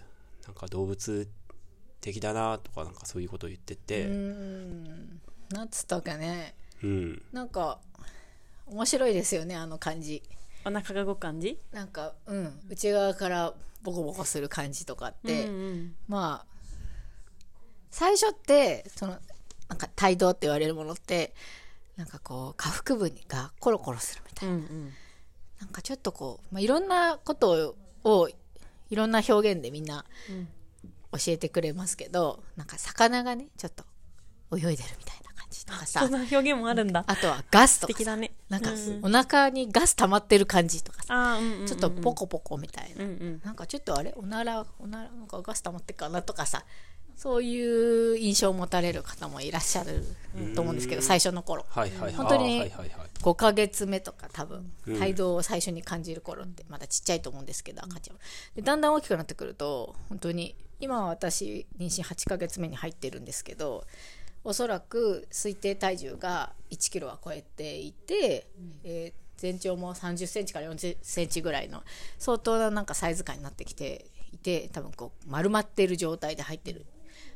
S3: なんか動物的だなとか、なんかそういうことを言って
S2: う
S3: て、
S2: んなん。つったっけね。
S3: うん。
S2: なんか面白いですよねあの感じ。
S1: お腹が動く感じ？
S2: なんかうん。内側からボコボコする感じとかって、
S1: うんうん。
S2: まあ最初ってそのなんか帯同って言われるものってなんかこう下腹部がコロコロするみたいな、
S1: うんうん。
S2: なんかちょっとこう、まあ、いろんなことををいろんな表現でみんな
S1: うん
S2: 教えてくれますけどなんか魚がねちょっと泳いでるみたいな感じとかさ
S1: そんな表現もあるんだ。
S2: あとはガスとかさ
S1: 素敵だね。
S2: なんか
S1: うん
S2: お腹にガス溜まってる感じとかさ
S1: うんうんうん。
S2: ちょっとポコポコみたいな
S1: うんうん。
S2: なんかちょっとあれ？おならおならなんかガス溜まってっかなとかさそういう印象を持たれる方もいらっしゃると思うんですけど最初の頃
S3: はいはいはい。
S2: 本当に
S3: あーはいはいはい。
S2: 5ヶ月目とか多分
S3: うん
S2: 胎動を最初に感じる頃ってまだちっちゃいと思うんですけど赤ちゃんはでだんだん大きくなってくると本当に今は私妊娠8ヶ月目に入ってるんですけどおそらく推定体重が1キロは超えていて、えー全長も3 0センチから4 0センチぐらいの相当ななんかサイズ感になってきていて多分こう丸まっている状態で入ってる。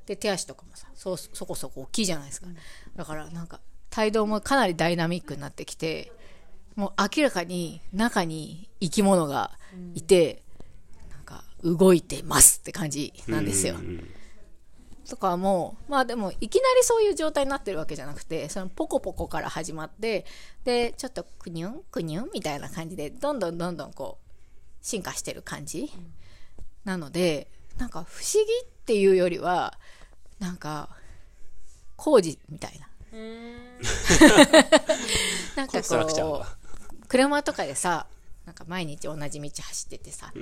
S2: で手足とかもさそうそこそこ大きいじゃないですか、だからなんか胎動もかなりダイナミックになってきてもう明らかに中に生き物がいて、動いてますって感じなんですよ。
S3: うんうん
S2: とかもまあでもいきなりそういう状態になってるわけじゃなくてそのポコポコから始まってでちょっとクニュンクニュンみたいな感じでどんどんどんどんこう進化してる感じ、なのでなんか不思議っていうよりはなんか工事みたいな。なんかこ
S3: が
S2: う車とかでさなんか毎日同じ道走っててさ、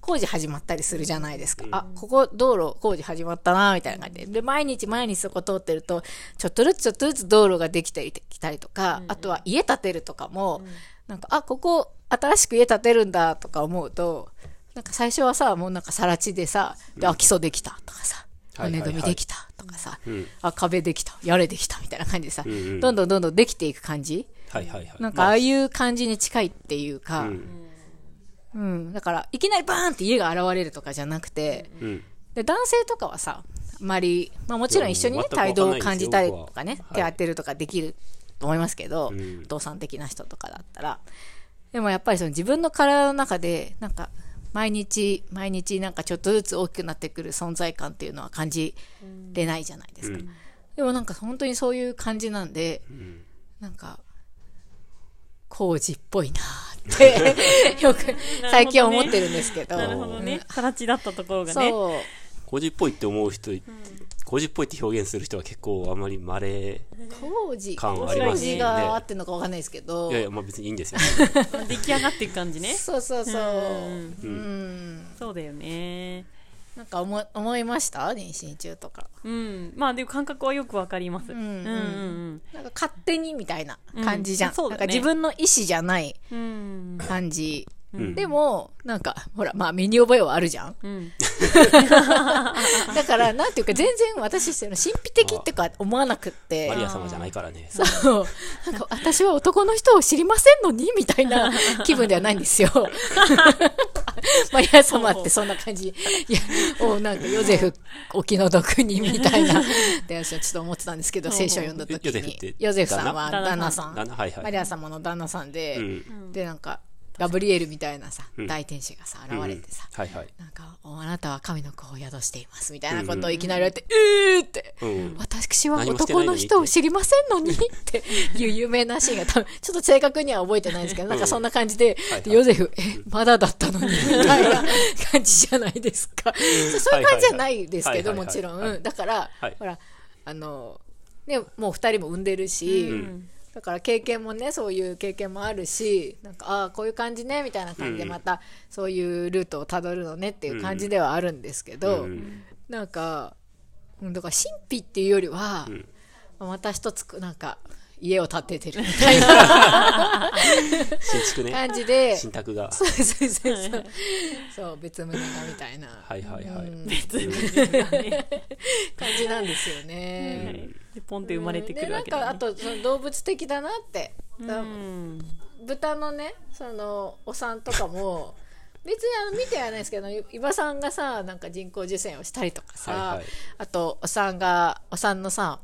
S2: 工事始まったりするじゃないですか、あここ道路工事始まったなみたいな感じで。で毎日毎日そこ通ってるとちょっとずつちょっとずつ道路ができてきたりとか、あとは家建てるとかも、なんかあここ新しく家建てるんだとか思うとなんか最初はさもうなんか更地でさで、あ基礎できたとかさ骨組みできたとかさ、
S3: うん。
S2: あ壁できた屋根できたみたいな感じでさ、
S3: んうん。
S2: どんどんどんどんできていく感じ。
S3: はいはいはい。
S2: なんかああいう感じに近いっていうか、
S3: う
S2: うん
S3: ん。
S2: だからいきなりバーンって家が現れるとかじゃなくて、
S3: うん。
S2: で男性とかはさあまり、まあ、もちろん一緒にね態度を感じたりとかね手当てるとかできると思いますけど、
S3: ん。
S2: お父さん的な人とかだったら。でもやっぱりその自分の体の中でなんか毎日毎日なんかちょっとずつ大きくなってくる存在感っていうのは感じれないじゃないですか、
S3: うん。
S2: でもなんか本当にそういう感じなんで、
S3: ん。
S2: なんか工事っぽいなって よく最近思ってるんですけど
S1: なるほどね。形だったところがね。
S2: そう
S3: 工事っぽいって思う人、工事っぽいって表現する人は結構あまり稀。
S2: 工事
S3: 感
S1: ありますね
S2: 工事が合ってるのかわかんないですけど
S3: いやいや、まあ別にいいんですよ。
S1: 出来上がっていく感じね。
S2: そうそうそう
S1: うん
S2: うん
S1: そうだよね。
S2: なんか思い思いました？妊娠中とか
S1: うん。まあでも感覚はよくわかります。うん
S2: ん
S1: うん
S2: なんか勝手にみたいな感じじゃん、
S1: うんそうだね
S2: なんか自分の意思じゃない。感じ
S3: うん
S2: でも、なんか、ほら、まあ、身に覚えはあるじゃん。
S1: うん。
S2: だから、なんていうか、全然私、その神秘的ってか思わなくって
S3: マ。リア様じゃないからね。
S2: そう。なんか、私は男の人を知りませんのにみたいな気分ではないんですよ。マリア様ってそんな感じ。いや、おなんかヨゼフお気の毒にみたいな。で、私はちょっと思ってたんですけど、聖書を読んだ時に。ヨゼフさんは
S1: 旦那
S2: さん。マリア様の旦那さんで、
S3: うん。
S2: で、なんか、ガブリエルみたいなさ、
S3: うん。
S2: 大天使がさ、現れてさ、
S3: はいはい。
S2: なんか、おあなたは神の子を宿しています、みたいなことをいきなり言われて、えーって、
S3: うん。
S2: 私は男の人を知りませんのにっていう有名なシーンが多分、ちょっと正確には覚えてないんですけど、なんかそんな感じで、
S3: はい
S2: でヨゼフ、え、まだだったのに、みたいな感じじゃないですか。そういう感じじゃないですけど、もちろん。だから
S3: はい、
S2: ほら、あの、ね、もう二人も産んでるし、
S3: うん
S2: だから経験もねそういう経験もあるしなんかああこういう感じねみたいな感じで
S3: うん。
S2: またそういうルートをたどるのねっていう感じではあるんですけど、
S3: うん。
S2: なんかうんだから神秘っていうよりは、
S3: ん。
S2: また一つくなんか家を建ててるみたいな
S3: 新築ね。
S2: 感じで
S3: 新宅が。
S2: そうそうそうそう そう別棟がみたいな
S3: はいはいはい。
S2: うん
S1: 別にね。
S2: 感じなんですよね。
S1: で、ポンって生まれてくるわけ
S2: でな
S1: だ、ね。
S2: んかあとその動物的だなって、
S1: うん。
S2: 豚のねそのお産とかも別にあの見てはないですけど伊庭さんがさなんか人工授精をしたりとかさ、
S3: はいはい
S2: あとお産がお産のさ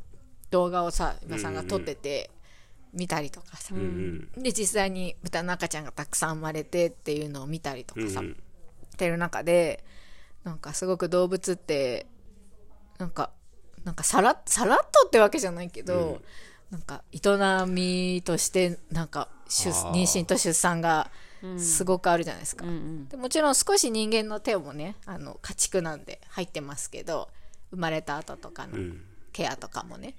S2: 動画をさ伊庭さんが撮ってて見たりとかさ、
S3: うん
S2: で実際に豚の赤ちゃんがたくさん生まれてっていうのを見たりとかさ、
S3: うんうん。
S2: ってる中でなんかすごく動物ってなんかなんかさらさらっとってわけじゃないけど、
S3: うん。
S2: なんか営みとしてなんか出妊娠と出産がすごくあるじゃないですか、
S1: うんうん。
S2: でもちろん少し人間の手もねあの家畜なんで入ってますけど生まれた後とかの
S3: うん。
S2: ケアとかもね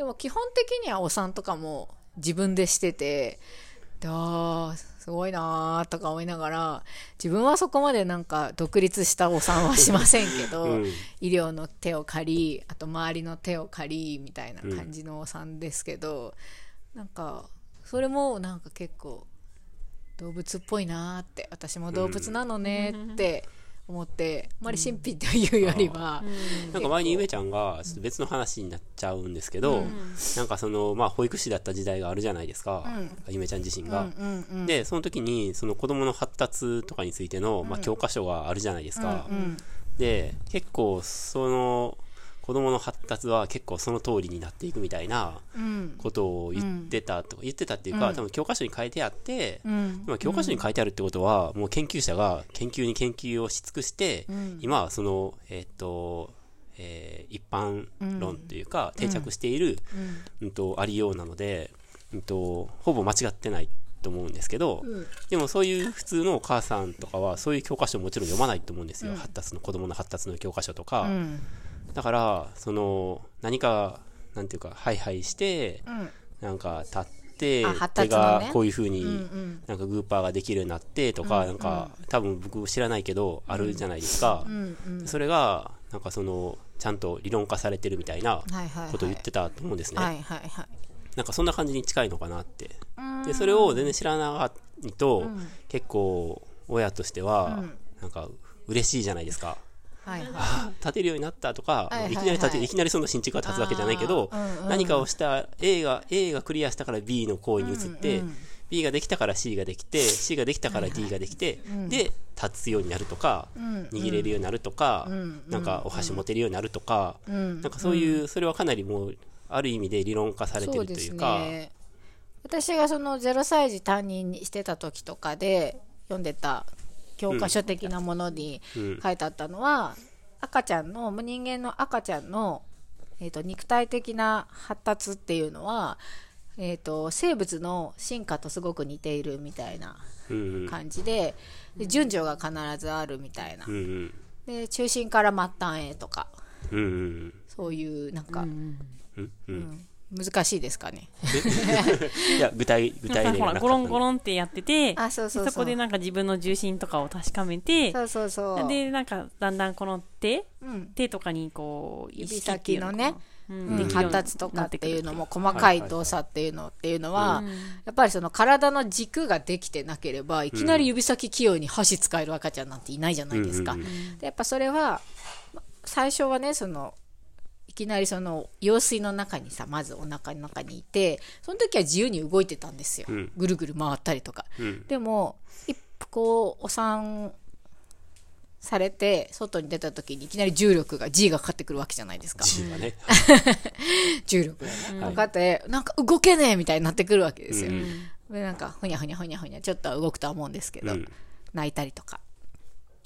S2: でも基本的にはお産とかも自分でしててであーすごいなーとか思いながら自分はそこまでなんか独立したお産はしませんけど、
S3: うん。
S2: 医療の手を借りあと周りの手を借りみたいな感じのお産ですけど、なんかそれもなんか結構動物っぽいなーって私も動物なのねって思って、あまり神秘というよりは、
S3: なんか前にゆめちゃんがちょっと別の話になっちゃうんですけど、なんかその、まあ、保育士だった時代があるじゃないですか、ゆめちゃん自身が。
S2: うんうん
S3: で、その時に、その子供の発達とかについての、まあ、教科書があるじゃないですか。
S2: うん。
S3: で、結構、その、子供の発達は結構その通りになっていくみたいな
S2: うん。
S3: ことを言ってたと、言ってたっていうか、多分教科書に書いてあって、
S2: うん。
S3: 今教科書に書いてあるってことは、もう研究者が研究に研究をし尽くして、今はその、えっ、と、えー一般論というか、定着している、うん。とありようなので、うんと、ほぼ間違ってないと思うんですけど、でもそういう普通のお母さんとかは、そういう教科書もちろん読まないと思うんですよ。発達の、子供の発達の教科書とか。
S2: うん
S3: だから、その、何か、なんていうか、ハイハイして、
S2: うん。
S3: なんか立って、手がこういう風に、
S2: ん
S3: なんかグーパーができるようになってとか、なんか、多分僕知らないけど、あるじゃないですか。
S2: うんうん
S3: それが、なんかその、ちゃんと理論化されてるみたいなことを言ってたと思うんですね。
S2: はいはいはい。
S3: なんかそんな感じに近いのかなって。で、それを全然知らないと、結構、親としては、なんか、嬉しいじゃないですか。
S2: はいはい。
S3: あ 立てるようになったとか、
S2: はいはいはい。
S3: いきなり立ていきなりその新築が立つわけじゃないけど、
S2: あーうんうん。
S3: 何かをした A が A がクリアしたから B の行為に移って、B ができたから C ができて C ができたから D ができて、で立つようになるとか、握れるようになるとか、なんかお箸持てるようになるとか、
S2: ん
S3: なんかそういう、それはかなりもうある意味で理論化されてるというか、
S2: ね。私がその0歳児担任にしてた時とかで読んでた教科書的なものに
S3: うん。
S2: 書いてあったのは、赤ちゃんの人間の赤ちゃんの、えー、と肉体的な発達っていうのは、えー、と生物の進化とすごく似ているみたいな
S3: うんうん。
S2: 感じでで順序が必ずあるみたいな。
S3: うんうん。
S2: で中心から末端へとか。
S3: うんうん
S2: そういうなんか、
S3: うん。うん
S2: 難しいですかね。
S3: いや具体具体例
S1: ほら、ゴロンゴロンってやってて、
S2: あそうそうそう。
S1: でそこでなんか自分の重心とかを確かめて、
S2: そうそうそう。
S1: で、なんかだんだんこの手
S2: うん。
S1: 手とかにこう、
S2: 指先のねうん。発達とか
S1: な
S2: っていうのも
S1: く
S2: 細かい動作っていうのっていうのは、やっぱりその体の軸ができてなければいきなり指先器用に箸使える赤ちゃんなんていないじゃないですか。
S3: うんうん
S2: でやっぱそれはま最初はねそのいきなりその用水の中にさまずお腹の中にいてその時は自由に動いてたんですよ、
S3: うん。
S2: ぐるぐる回ったりとか、
S3: うん。
S2: でも一歩こうお産されて外に出た時にいきなり重力が G がかかってくるわけじゃないですか。
S3: G はね。
S2: 重力がかかってなんか動けねえみたいになってくるわけですよ、
S3: うん。
S2: でなんかふにゃふにゃふにゃふにゃちょっとは動くとは思うんですけど、
S3: うん。
S2: 泣いたりとか。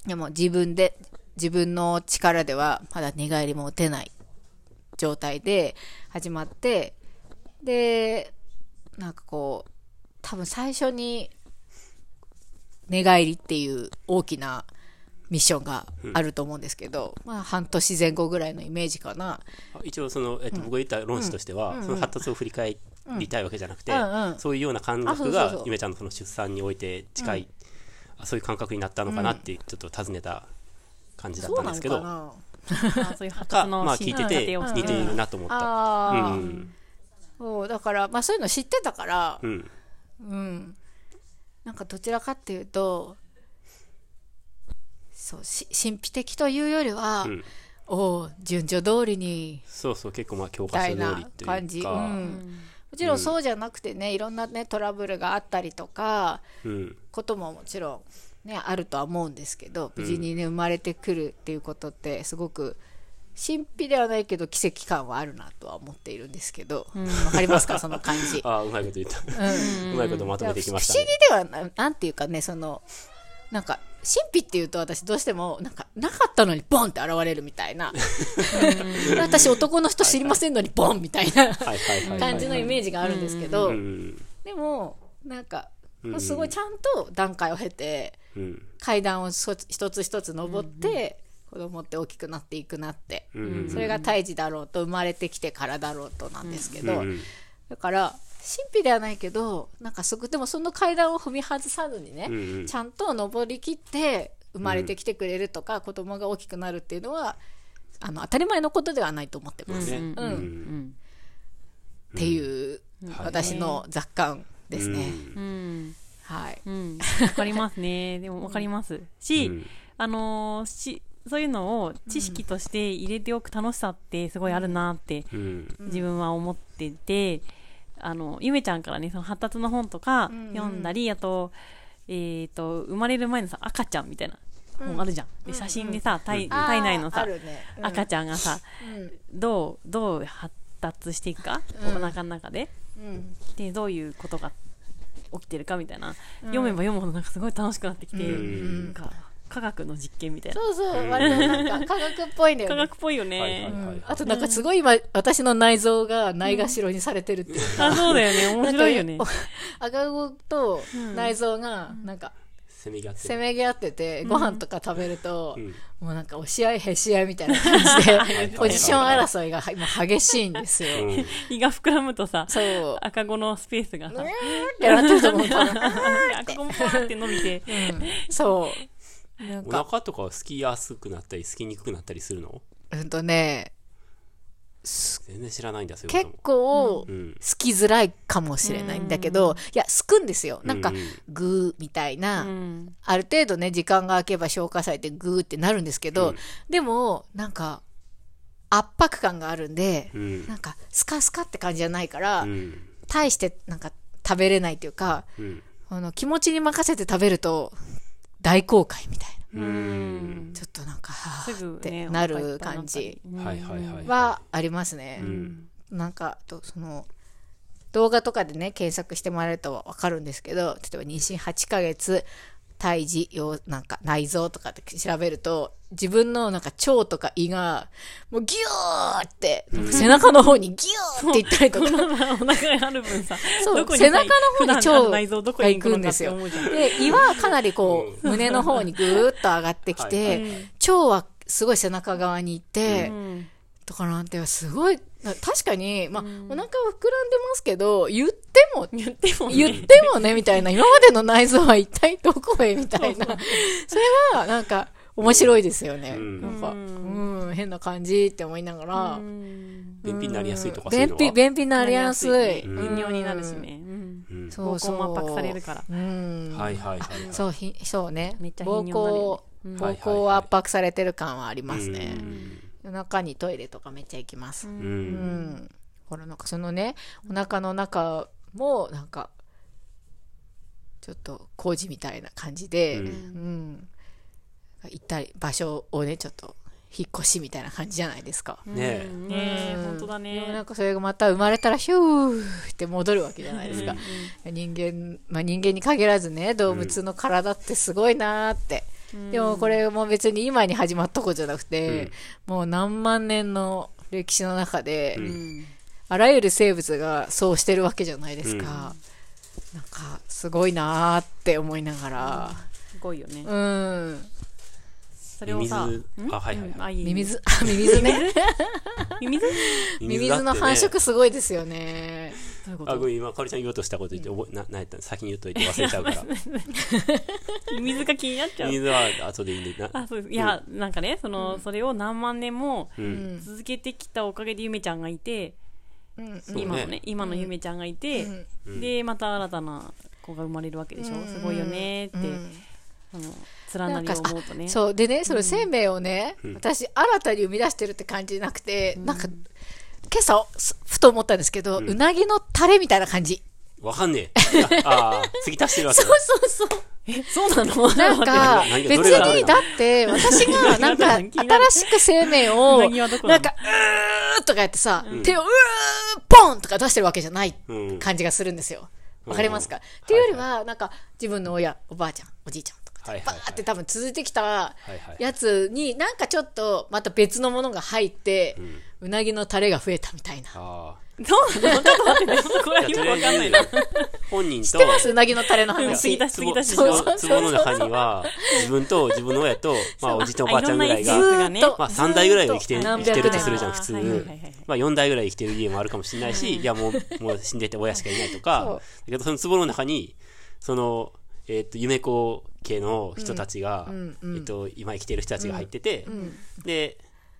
S2: でも自分で自分の力ではまだ寝返りも打てない状態で始まってでなんかこう多分最初に寝返りっていう大きなミッションがあると思うんですけど、まあ半年前後ぐらいのイメージかな。
S3: 一応その、えっと、僕が言った論旨としては、その発達を振り返りたいわけじゃなくて、
S2: うん。うん。
S3: そういうような感覚がゆめちゃんのその出産において近い、あそういう感覚になったのかなってちょっと尋ねた感じだったんですけど、
S2: そう
S1: いう発
S3: かまあ
S1: 達の進
S3: 聞いててているなと思った。うん。
S2: そうだから、まあ、そういうの知ってたから、
S3: うん。
S2: うん、なんかどちらかっていうとそうし神秘的というよりは、
S3: うん。
S2: おお順序通りに
S3: そうそう結構まあ教
S2: み
S3: 科書通りっていうか。
S2: 感じ、うん、もちろんそうじゃなくてね、いろんなねトラブルがあったりとか
S3: うん。
S2: ことももちろんねあるとは思うんですけど無事にね、生まれてくるっていうことってすごく神秘ではないけど奇跡感はあるなとは思っているんですけどわ、かりますか？その感じ。
S3: ああうまいこと言った、うまいことまとめてきました
S2: 不思
S3: ね
S2: 議ではななんていうかねそのなんか神秘っていうと私どうしてもなんかなかったのにボンって現れるみたいな。うん。私男の人知りませんのにボンみたいな感じのイメージがあるんですけど。
S3: うん
S2: でもなんか
S3: うん
S2: すごいちゃんと段階を経て
S3: うん
S2: 階段をそ一つ一つ登って子供って大きくなっていくなって。
S3: うん。
S2: それが胎児だろうと生まれてきてからだろうとなんですけど、
S3: うん。
S2: だから神秘ではないけどなんかそこでもその階段を踏み外さずにね、
S3: うんうん。
S2: ちゃんと登りきって生まれてきてくれるとか、子供が大きくなるっていうのはあの当たり前のことではないと思ってます、
S3: ね
S2: うん。
S1: うん。
S2: っていう、
S3: はい
S2: 私の雑感ですね、
S3: うん。
S1: うん
S2: はい。
S1: うん。わかりますね。でもわかります。し、
S3: うん。
S1: あのーしそういうのを知識として入れておく楽しさってすごいあるなって
S3: うん。
S1: 自分は思ってて、あのゆめちゃんからねその発達の本とか
S2: んうん。
S1: 読んだり、あと,、えー、と生まれる前のさ赤ちゃんみたいな本あるじゃん、で写真でさ体体内のさ
S2: あるね。うん。
S1: 赤ちゃんがさ
S2: うん。
S1: どうどう発達していくか、
S2: うん。
S1: お腹の中で。
S2: うん。
S1: でどういうことが起きてるかみたいな、読めば読むほどなんかすごい楽しくなってきて、
S3: うん。
S1: なんか科学の実験みたいな。
S2: そうそう割となんか科学っぽいね。
S1: 科学っぽいよね、
S2: あとなんかすごい今、私の内臓がないがしろにされてるっていうか、
S1: あそうだよね。面白いよね。
S2: 赤子と内臓がなんか
S3: せめぎ合って
S2: せめぎ合ってて、ご飯とか食べると、
S3: うん。
S2: もうなんか押し合いへし合いみたいな感じで、ポジション争いが今激しいんですよ。
S3: うん。
S1: 胃が膨らむとさ
S2: そう。
S1: 赤子のスペースがさ
S2: ってなってると思う。と、
S1: 赤子もパーって伸びて。
S2: うん。そう。なん
S3: お
S2: か、
S3: 腹とかはすきやすくなったりすきにくくなったりするの？
S2: うんとね、
S3: 全然知らないんだそう
S2: 結構、
S3: うん
S2: 好きづらいかもしれないんだけど、いや、すくんですよ。なんか
S3: うん、
S2: グーみたいな、
S1: うん。
S2: ある程度ね、時間が空けば消化されてグーってなるんですけど、
S3: うん。
S2: でも、なんか、圧迫感があるんで、
S3: うん。
S2: なんか、スカスカって感じじゃないから、
S3: うん。
S2: 大してなんか食べれないというか、
S3: うん。
S2: あの気持ちに任せて食べると大公開みたい
S3: うん
S2: な。ちょっとなんか、は
S1: す
S2: ーってなる感じ
S3: は
S2: ありますね。
S3: うん
S2: なんか、とその、動画とかでね、検索してもらえるとわかるんですけど、例えば妊娠8ヶ月、胎児、よなんか内臓とかって調べると、自分のなんか腸とか胃が、もうギューって、背中の方にギューっていったりとか、
S1: お腹がある分さ
S2: そう背中の方に腸
S1: 内臓どこに行くのかって思うじゃん。
S2: で、胃はかなりこう、胸の方にぐーっと上がってきて、
S3: は い
S2: 腸はすごい背中側に行って、
S1: うん。
S2: とかなんてすごい、な確かに、まあ、お腹は膨らんでますけど、言っても、
S1: 言ってもね
S2: 言ってもね、みたいな、今までの内臓は一体どこへみたいな。それは、なんか、面白いですよね。
S3: うん
S2: なんか、うん、変な感じって思いながら、
S1: うん
S3: 便秘になりやすいとか
S2: 便秘。便秘になりやすい。
S3: うん
S1: 頻尿になるしね。
S2: そうそう。
S1: 膀胱も圧迫されるから。
S2: うん。
S3: はいはいはいはい。
S2: そう、ひそうね。
S1: めっちゃ
S2: 膀胱、
S1: ね
S2: 膀胱を圧迫されてる感はありますね
S3: う。ん
S2: 夜中にトイレとかめっちゃ行きます。
S3: う。
S2: うんん。ほら、なんかそのね、お腹の中も、なんか、ちょっと工事みたいな感じで、
S3: う
S2: うんん。行ったり、場所をね、ちょっと、引っ越しみたいな感じじゃないですか。
S3: ねえ
S1: うんねえ、
S2: うん
S1: 本当だ
S2: でもな
S1: ね。
S2: んかそれがまた生まれたらヒューって戻るわけじゃないですか。人間、まあ人間に限らずね、動物の体ってすごいなーって。でもこれも別に今に始まったことじゃなくて、もう何万年の歴史の中で、
S1: うん。
S2: あらゆる生物がそうしてるわけじゃないですか。なんか、すごいなーって思いながら、
S1: すごいよね。
S2: うん。
S1: それをさ、
S3: ミミズ？
S1: ん？
S3: あはいはい。
S1: うん。あいい。
S2: ミミズ、あ、ミミズね。
S1: ミミズ？
S2: ミミズの繁殖すごいですよね。
S3: あ、ごめん、今、かおりちゃん言おうとしたこと言って、覚えな、なんやった？先に言っといて忘れちゃうから。
S1: ミミズが気になっちゃう。
S3: 水は後でいいんで、な、
S1: あ、そうです。いや、なんかね、その、それを何万年も
S3: うん。
S1: 続けてきたおかげでゆめちゃんがいて、
S2: うん。
S1: 今のね、今のゆめちゃんがいて、
S3: うん
S1: で、また新たな子が生まれるわけでしょ？すごいよねって、あの、連なりを思うとね。
S2: そう。でね、その生命をね、
S3: うん
S2: 私、新たに生み出してるって感じなくて、なんか、今朝、すふと思ったんですけど、うなぎのタレみたいな感じ。
S3: わかんねえ。ああー、継ぎ足してるわけ
S2: そう
S3: だ。
S2: そうそう。
S1: え、そうなの？
S2: なんか、別に、だって、私が、なんか、新しく生命
S1: う
S2: を、
S1: なぎはどこなの？
S2: なんか、うーとかやってさ、手をうーポンとか出してるわけじゃない
S3: うん。
S2: 感じがするんですよ。
S3: うん
S2: わかりますか？っていうよりは、なんか、自分の親、おばあちゃん、おじいちゃんとか、
S3: はいはいはい
S2: バーって多分続いてきた。やつに、なんかちょっと、また別のものが入って、うなぎのタレが増えたみたいな。
S3: あ
S1: そうなの？ちょっと待ってね。これ
S3: あ。
S1: はよくわかんないな。
S3: 本人と、
S2: 知ってます？うなぎのタレの
S1: うん
S2: 話。
S1: 継ぎ足し継ぎ足し
S3: 壺
S2: そうそう
S3: 壺の中には、自分と自分の親と、まあ、おじいちゃんおばあちゃんぐらいがまあ、3代ぐらいは生きて生きてるとするじゃん、普通。まあ、4代ぐらい生きてる家もあるかもしれないし、いや、もう、もう死んでて親しかいないとか、だけど、その壺の中に、その、えっと、夢子家の人たちが、
S2: うんうん
S3: えっと、今生きてる人たちが入ってて、で、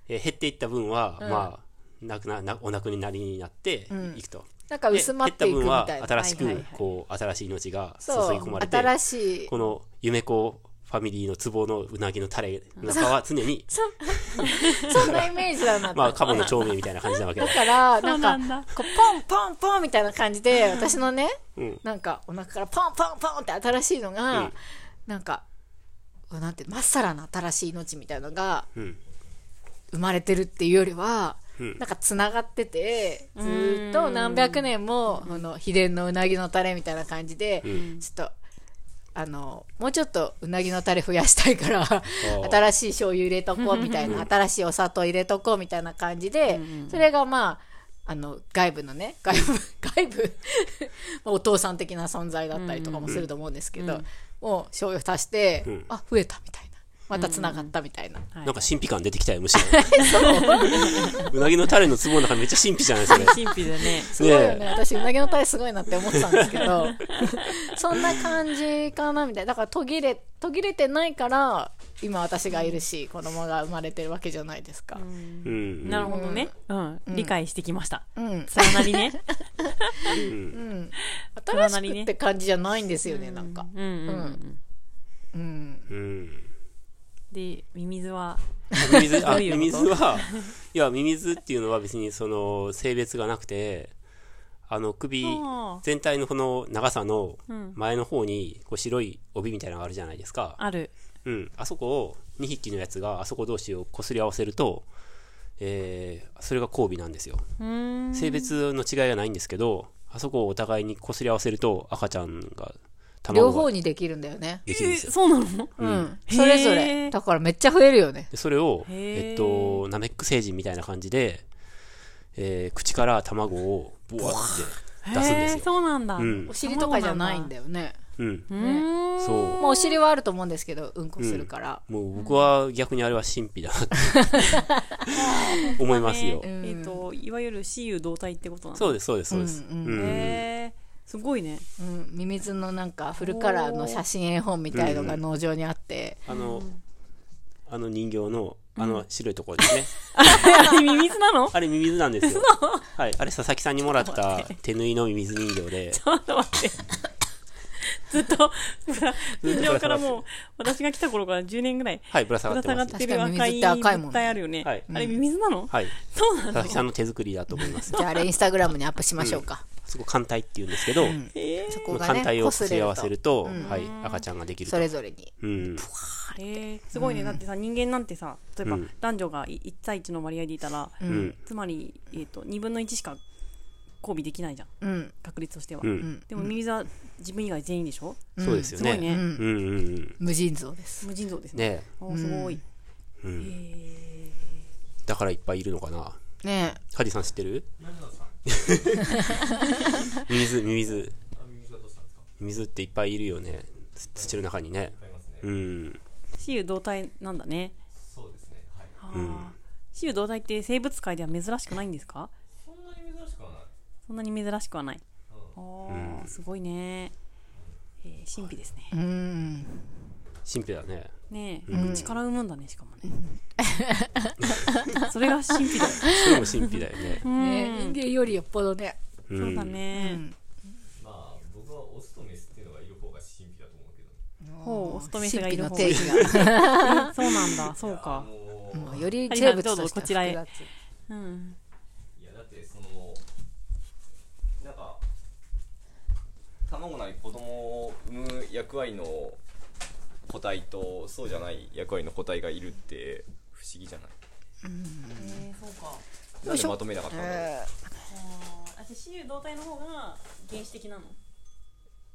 S3: えー減っていった分は、まあ、なくな、なお亡くなりになっていくと。
S2: なんか
S3: で
S2: 薄まっていくみ
S3: 減った
S2: たいな。
S3: 分は新しく
S1: はいはいはい、
S3: こう、新しい命が注ぎ込まれて、
S2: 新しい。
S3: この夢子ファミリーの壺のうなぎのタレの中は常に、
S2: そんなイメージだなと
S3: まあ、カモの長命みたいな感じなわけだ。
S2: だ。から、
S1: そう
S2: な
S1: なん
S2: か、こうポンポンポンみたいな感じで、私のね、
S3: うん。
S2: なんか、お腹からポンポンポンって新しいのが、
S3: うん。
S2: なんか、なんて、まっさらな新しい命みたいなのが
S3: うん。
S2: 生まれてるっていうよりは、
S3: うん。
S2: なんか繋がってて、ずーっと何百年も、この秘伝のうなぎのタレみたいな感じで、
S3: うん。
S2: ちょっと、あの、もうちょっとうなぎのタレ増やしたいから、
S3: ー。
S2: 新しい醤油入れとこうみたいな、新しいお砂糖入れとこうみたいな感じで、それがまあ、あの、外部のね、外部、外部、まあお父さん的な存在だったりとかもすると思うんですけど、もう醤油足して、
S3: うん。
S2: あ、増えたみたいな。また繋がったみたいな。
S1: はい
S3: なんか神秘感出てきたよ、むしろ。うなぎのタレの壺の中めっちゃ神秘じゃないそれ。
S1: 神秘だね。
S2: すごいよね。
S3: ね
S2: 私、うなぎのタレすごいなって思ってたんですけど、そんな感じかなみたいな。だから途切れ、途切れてないから、今私がいるし、子供が生まれてるわけじゃないですか。
S3: うん。
S1: なるほどね。うん。理解してきました。
S2: うん。
S1: 連なりね。
S2: うん。新しくって感じじゃないんですよね、なんか。
S1: うんうんうん。
S2: うん。
S3: うん。
S1: で、ミミズは、
S3: ミミズ、あ、ミミズは、いや、ミミズっていうのは別にその性別がなくて、あの首全体のこの長さの
S1: うん
S3: 前の方にこう白い帯みたいなのがあるじゃないですか。
S1: ある。
S3: うん。あそこを2匹のやつがあそこ同士を擦り合わせると、えー、それが交尾なんですよ。性別の違いはないんですけど、あそこをお互いに擦り合わせると赤ちゃんが
S2: 両方にできるんだよね。
S3: できるんですよ。
S1: そうなの？
S2: うん。それぞれ。だからめっちゃ増えるよね。
S3: でそれを、えっと、ナメック星人みたいな感じで、えー口から卵をボワって出すんですよ。
S1: へーそうなんだ。
S3: うん
S2: お尻とかじゃないんだよね。
S3: うん。
S1: うーん。
S3: そう。
S2: もうお尻はあると思うんですけど、うんこするから。
S3: もう僕は逆にあれは神秘だなって 思いますよ。
S1: ねえっと、いわゆる雌雄同体ってことなの？
S3: そうです、そうです、そうです。
S2: うん
S3: うん
S1: へーすごいね。
S2: うん。ミミズのなんかフルカラーの写真絵本みたいのが農場にあって、
S3: あの、あの人形の、あの、白いところですね。
S1: あれミミズなの？
S3: あれミミズなんですよ。はい。あれ佐々木さんにもらった手縫いのミミズ人形で、
S1: ちょっと待って。ずっと、天井からもう、私が来た頃から10年ぐらい、
S3: はい、ぶら下
S1: ぶ
S3: がってます。
S1: ら下がってる赤い物体あるよね。
S3: はい
S1: あれミミズなの？
S3: はい。
S1: そうなんだ。
S3: 佐々木さんの手作りだと思います。
S2: じゃああれインスタグラムにアップしましょうか。
S3: そこ艦隊って言うんですけど、
S1: え
S2: そこがね、
S3: 艦隊を
S2: こす
S3: り合わせる
S2: と。
S3: と、はい、赤ちゃんができると
S2: そ。れぞれに。
S3: うん。
S1: ー、えー、すごいね。だってさ、人間なんてさ、例えば
S3: うん
S1: 男女が1対1の割合でいたら、
S3: うん。
S1: つまり、えっと、2分の1しか交尾できないじゃん。
S2: うん。
S1: 確率としては
S3: う。ん。
S1: でもミミズは自分以外全員でしょ？
S3: そうですよね。
S1: すごいね。
S3: うんうんうん。
S2: 無尽蔵です。
S1: 無尽蔵ですね。
S3: ね
S1: すごい。
S3: うん。だからいっぱいいるのかな。
S2: ね
S3: カジさん知ってる？ミミズ、ミミズ。ミミズっていっぱいいるよね。つ土の中にね。うん。
S1: 雌雄同体なんだね。そうですね。はい。雌雄同体って生物界では珍しくないんですか？そんなに珍しくはない。そんなに珍しくはない。ああ、すごいね。えー、神秘ですね。
S2: うん。
S3: 神秘だね。
S1: ねえ、力生むんだね、しかもね。それが神秘だよ。
S3: それも神秘だよね。
S2: ね人間よりよっぽどね。
S3: うん
S1: そうだね。
S4: まあ僕はオスとメスっていうのがいる方が神秘だと思うけど
S1: ほう、オスとメスがいる方
S2: が。
S1: え そうなんだ、そうか。
S4: もう
S2: もうより生物として
S1: どうぞこちらへうん。
S4: いやだってそのなんか卵なり子供を産む役割の個体とそうじゃない役割の個体がいるって不思議じゃない？
S1: えー、そうか。
S4: なんでまとめなかったんだろう
S2: え
S1: あ、じゃ雌雄同体の方が原始的なの？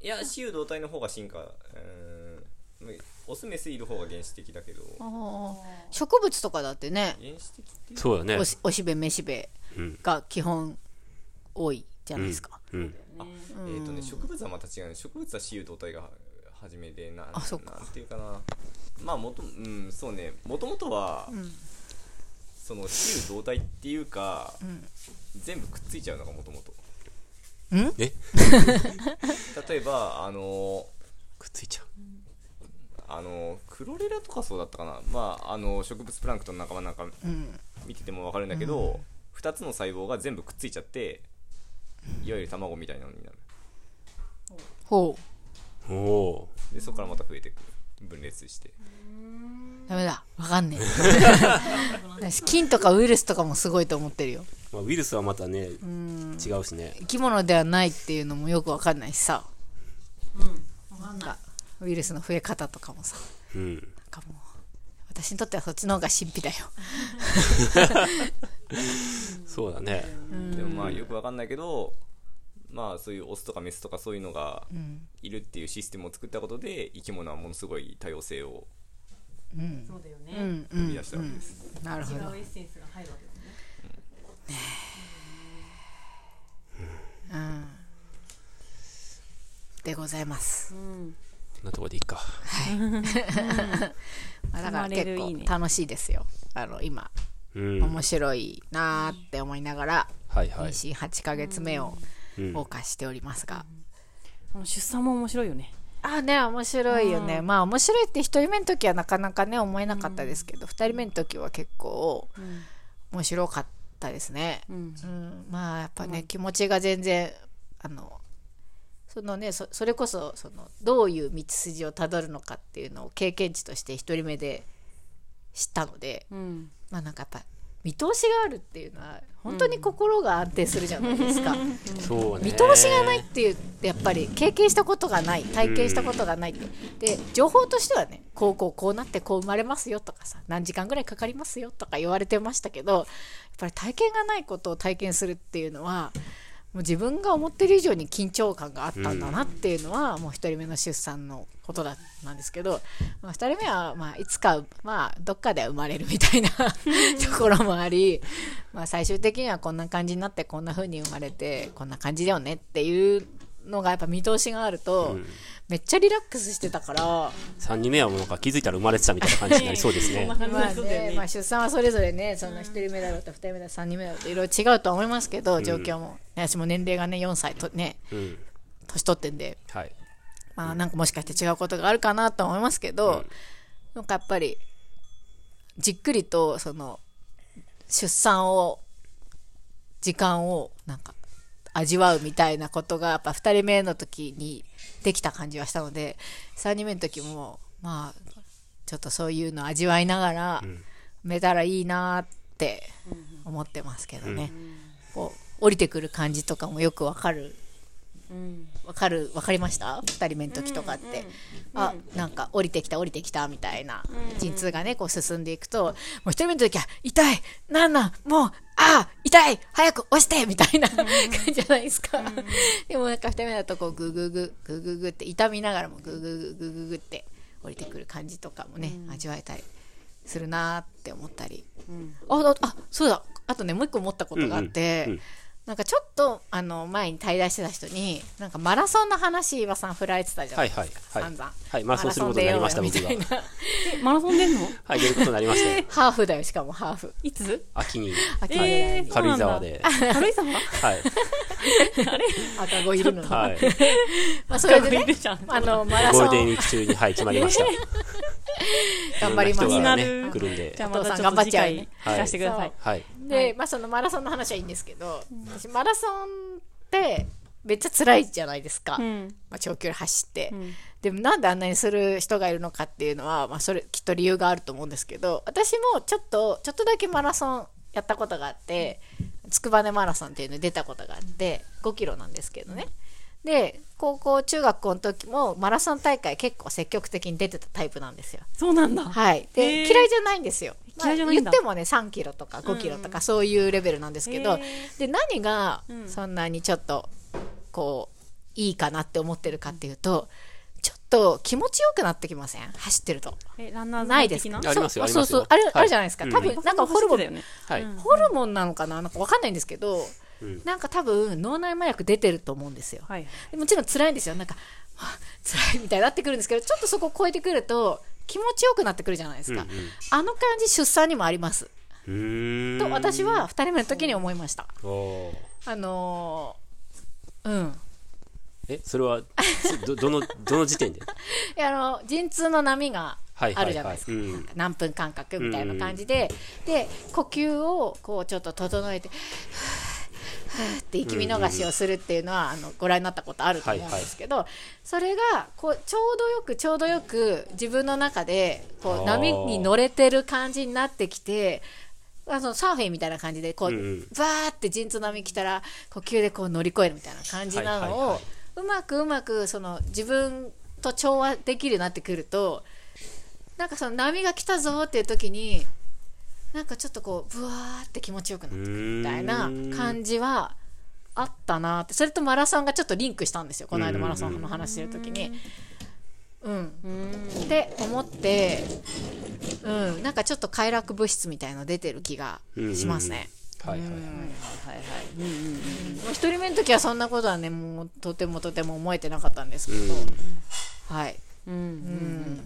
S4: いや雌雄同体の方が進化。うーん。オスメスいる方が原始的だけど。
S2: ーあー。植物とかだってね、
S4: 原始的っていう
S3: そうだね。
S2: お。しおしべめしべ
S3: うん。
S2: が基本多いじゃないですか。
S3: うん。
S4: あえっ、とね植物はまた違うね。植物は雌雄同体が初めでな
S2: あそっか。
S4: なんていうかな。まあもとうんそうね。もともとは、その雌雄同体っていうか、全部くっついちゃうのがもともと
S3: え？
S4: 例えばあの
S3: くっついちゃう。
S4: あのクロレラとかそうだったかな。まああの植物プランクトンの仲間なんか
S2: うん。
S4: 見てても分かるんだけど、2つの細胞が全部くっついちゃっていわゆる卵みたいなのになる。
S2: ほう。
S3: おお
S4: でそこからまた増えていく分裂して
S2: ダメだ。わかんねえ。私菌とかウイルスとかもすごいと思ってるよ。
S3: ー。まあ、ウイルスはまたね、違うしね。
S2: 生き物ではないっていうのもよくわかんないしさ。なんか、ウイルスの増え方とかもさ。
S3: うん。
S2: なんかもう、私にとってはそっちの方が神秘だよ。
S3: そうだね。
S4: でもまあよく分かんないけどまあそういうオスとかメスとかそういうのがいるっていうシステムを作ったことで生き物はものすごい多様性を
S1: そう
S4: 生み
S2: ん
S4: 出したわけです、
S2: なるほど。
S1: 違うエッセンスが入るわけですね。
S2: うん。でございます。
S1: うん。
S3: なとこでいいか。
S2: まあ、だから結構楽しいですよ。あの、今、
S3: うん。
S2: 面白いなーって思いながら、
S3: はいはい。
S2: 妊娠8ヶ月目を
S3: うん
S2: 謳歌しておりますが。
S1: あの出産も面白いよね。
S2: あね面白いよね、まあ面白いって1人目の時はなかなかね思えなかったですけど、2人目の時は結構
S1: うん。
S2: 面白かったですね、
S1: うん。
S2: うん、まあやっぱね、気持ちが全然あのそのねそそれこそそのどういう道筋をたどるのかっていうのを経験値として1人目で知ったので
S1: うん。
S2: まあなんかやっぱ見通しがあるっていうのは本当に心が安定するじゃないですか、
S3: そうね。
S2: 見通しがないっていうやっぱり経験したことがない体験したことがないって。で情報としてはねこうこうこうなってこう生まれますよとかさ何時間ぐらいかかりますよとか言われてましたけどやっぱり体験がないことを体験するっていうのはもう自分が思ってる以上に緊張感があったんだなっていうのは、もう1人目の出産のことだなんですけど、まあ、2人目はまあいつか、まあ、どっかで生まれるみたいな ところもあり、まあ、最終的にはこんな感じになってこんな風に生まれてこんな感じだよねっていうのがやっぱ見通しがあると、めっちゃリラックスしてたから。
S3: 3人目はもうなんか気づいたら生まれてたみたいな感じになりそうですね。
S2: まあね、まあ
S1: ね。
S2: 出産はそれぞれね、その1人目だろうと2人目だろうと3人目だろうといろいろ違うとは思いますけど、状況も、ね私も年齢がね4歳とね
S3: うん。
S2: 年取ってんで、
S3: はい。
S2: まあなんかもしかして違うことがあるかなと思いますけど、なんかやっぱりじっくりとその出産を時間をなんか味わうみたいなことがやっぱ2人目の時にできた感じはしたので3人目の時もまあちょっとそういうの味わいながら埋めたらいいなって思ってますけどね、こう降りてくる感じとかもよくわかる
S1: うん
S2: わかるわかりました？2人目の時とかって、あなんか降りてきた降りてきたみたいな陣痛がねこう進んでいくともう1人目の時は痛い！なんなん？もうああ！痛い！早く押して！みたいな感じじゃないですか、でもなんか2人目だとこうグーグーグーグーグーグーって痛みながらもグーグーグーグーグーグーって降りてくる感じとかもね、味わえたりするなーって思ったり、あああそうだ。あとねもう一個思ったことがあって、
S3: うんうんうん
S2: なんかちょっとあの前に対談してた人になんかマラソンの話岩さん振られてたじゃな
S3: はいい
S2: ですか、
S3: はいはい。
S2: 散々。
S3: はい。マラソンすることになりました僕が。
S2: マラソン出
S1: んの？
S3: はい出ることになりまして。
S2: ハーフだよしかもハーフ。
S1: いつ？
S3: 秋に。
S2: 秋
S1: えー、
S3: 軽井沢で。
S1: 軽井沢？
S3: はい。
S2: 赤子いるのに、
S3: はい。
S2: まあ、それでねあのマラソン。
S3: ゴールデンウィーク中にはい決まりました。
S2: 頑張ります。
S3: ね
S1: 気になる。
S3: 来るんで。
S1: じゃあまたちょっと
S2: お父さん頑張っ
S1: 次回聞かせてください、
S3: はい
S2: で、まあ、そのマラソンの話はいいんですけど、私マラソンってめっちゃ辛いじゃないですか、
S1: うん。
S2: まあ、長距離走って、
S1: ん。
S2: でもなんであんなにする人がいるのかっていうのは、まあ、それきっと理由があると思うんですけど私もちょっとちょっとだけマラソンやったことがあって筑波根マラソンっていうのに出たことがあって5キロなんですけどねで高校中学校の時もマラソン大会結構積極的に出てたタイプなんですよ。
S1: そうなんだ、
S2: はい、で、嫌いじゃないんですよ。まあ
S1: 嫌いじゃないんだ。
S2: 言ってもね3キロとか5キロとかそういうレベルなんですけど、
S1: へ
S2: で何が
S1: うん。
S2: そんなにちょっとこういいかなって思ってるかっていうとちょっと気持ちよくなってきません？走ってると。
S1: えランナーズ
S2: ないです。か
S1: 的な？
S3: ありますよ
S2: そう
S3: ありますよ。
S2: そうそうある,、
S3: はい
S2: あるじゃないですか。
S3: うん
S2: 多分なんかホルモンホルモンなのかな？なんかわかんないんですけど、
S3: うん。
S2: なんか多分脳内麻薬出てると思うんですよ。
S1: はい
S2: でもちろん辛いんですよ。なんかはあ辛いみたいになってくるんですけどちょっとそこを超えてくると気持ちよくなってくるじゃないですか、
S3: うんうん。
S2: あの感じ出産にもあります。と私は2人目の時に思いました。あのーうん。
S3: えそれはどどのどの時点で？
S2: いやあの陣痛の波があるじゃないですか,、何分間隔みたいな感じで、で呼吸をこうちょっと整えてふーって息見逃しをするっていうのは、あのご覧になったことあると思うんですけど、それがこうちょうどよくちょうどよく自分の中でこう波に乗れてる感じになってきてあのサーフィンみたいな感じでこう、バーって陣痛波来たら呼吸でこう乗り越えるみたいな感じなのを、
S3: はいはいはい。う
S2: まくうまくその自分と調和できるようになってくるとなんかその波が来たぞっていう時になんかちょっとこうブワーって気持ちよくなってくるみたいな感じはあったなってそれとマラソンがちょっとリンクしたんですよこの間マラソンの話してる時に。うん、
S1: うん
S2: って思って、うん、なんかちょっと快楽物質みたいの出てる気がしますね。
S3: はいはいはい
S2: はいはい。もう一人目の時はそんなことはね、もうとてもとても思えてなかったんですけど、はい。
S1: うん
S2: うん。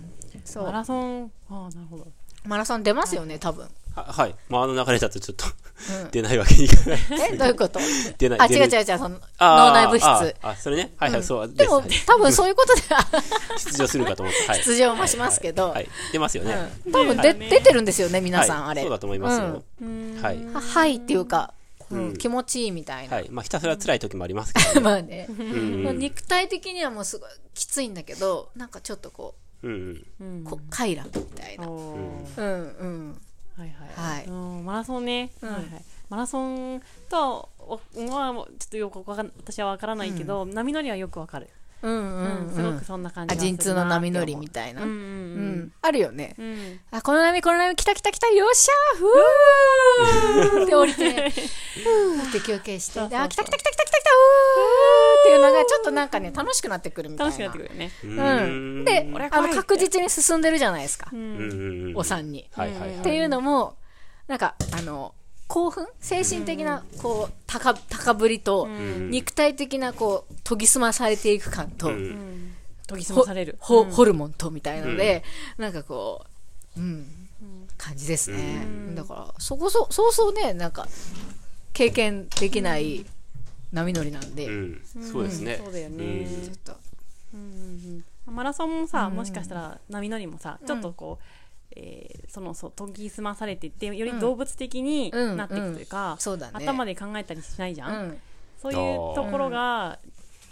S2: そう。
S1: マラソンああなるほど
S2: マラソン出ますよね、多分。
S3: ははい。まああの流れだとちょっと
S2: うん。
S3: 出ないわけにいかない。
S2: え、どういうこと？
S3: 出ない。
S2: あ、違う違う違う、その脳内物質。
S3: ああそれね。はいはいそう
S2: でも
S3: ですはい、
S2: 多分そういうことでは。
S3: 出場するかと思って。はい。
S2: 出場もしますけど。
S3: はい、はい。出ますよね。
S2: うん。多分で出てるんですよね、皆さん、あれ。
S3: はいそうだと思いますよ。
S1: うん。
S3: はい。
S2: ははいっていうか、うん
S3: うん。
S2: 気持ちいいみたいな。
S3: はい。まあひたすら辛い時もありますけどね。
S2: まあね、
S3: うん
S2: もう肉体的にはもうすごいきついんだけどなんかちょっとこ
S3: うんうん
S1: うん。
S2: うこ快楽みたいな。うんうん
S1: はいはい、
S2: はい。
S1: うんマラソンね、
S2: うん。
S1: はいはい、マラソンとはまあちょっとよくわかん私はわからないけど、波乗りはよくわかる、すごくそんな感じ
S2: 陣痛の波乗りみたいな、
S1: うんう
S2: うん。
S1: ん
S2: あるよね、あこの波この波来た来た来たよっしゃーふーって降りて。ふーって休憩して。
S1: そうそう。そう
S2: であ来た来た来た来た来た来たっていうのがちょっとなんかね楽しくなってくるみたいな
S1: 楽しくなってくるよね
S3: う
S2: うんであの確実に進んでるじゃないですか、
S1: うん
S3: うんうんうん
S2: お産に、
S3: はいはいはい
S2: っていうのもなんかあの興奮精神的なこう高高ぶりと、
S1: ん
S2: 肉体的なこう研ぎ澄まされていく感と、
S3: うん。
S1: うん研ぎ澄
S2: ほ
S1: まされる。
S2: ほ
S1: うん。
S2: ホルモンとみたいので、なんかこう、うん、感じですね、
S1: ん。
S2: だからそこそそうそうねなんか経験できない波乗りなんで、
S3: うん。そうですね。
S1: そうだよね。
S3: うん。
S2: ちょっと。
S1: うんうんうん。マラソンもさ、もしかしたら波乗りもさちょっとこう、えーそのそう研ぎ澄まされていってより動物的に
S2: うん。
S1: なっていくというか、
S2: うん。そうだね。
S1: 頭で考えたりしないじゃ、
S2: うんん。
S1: そういうところが、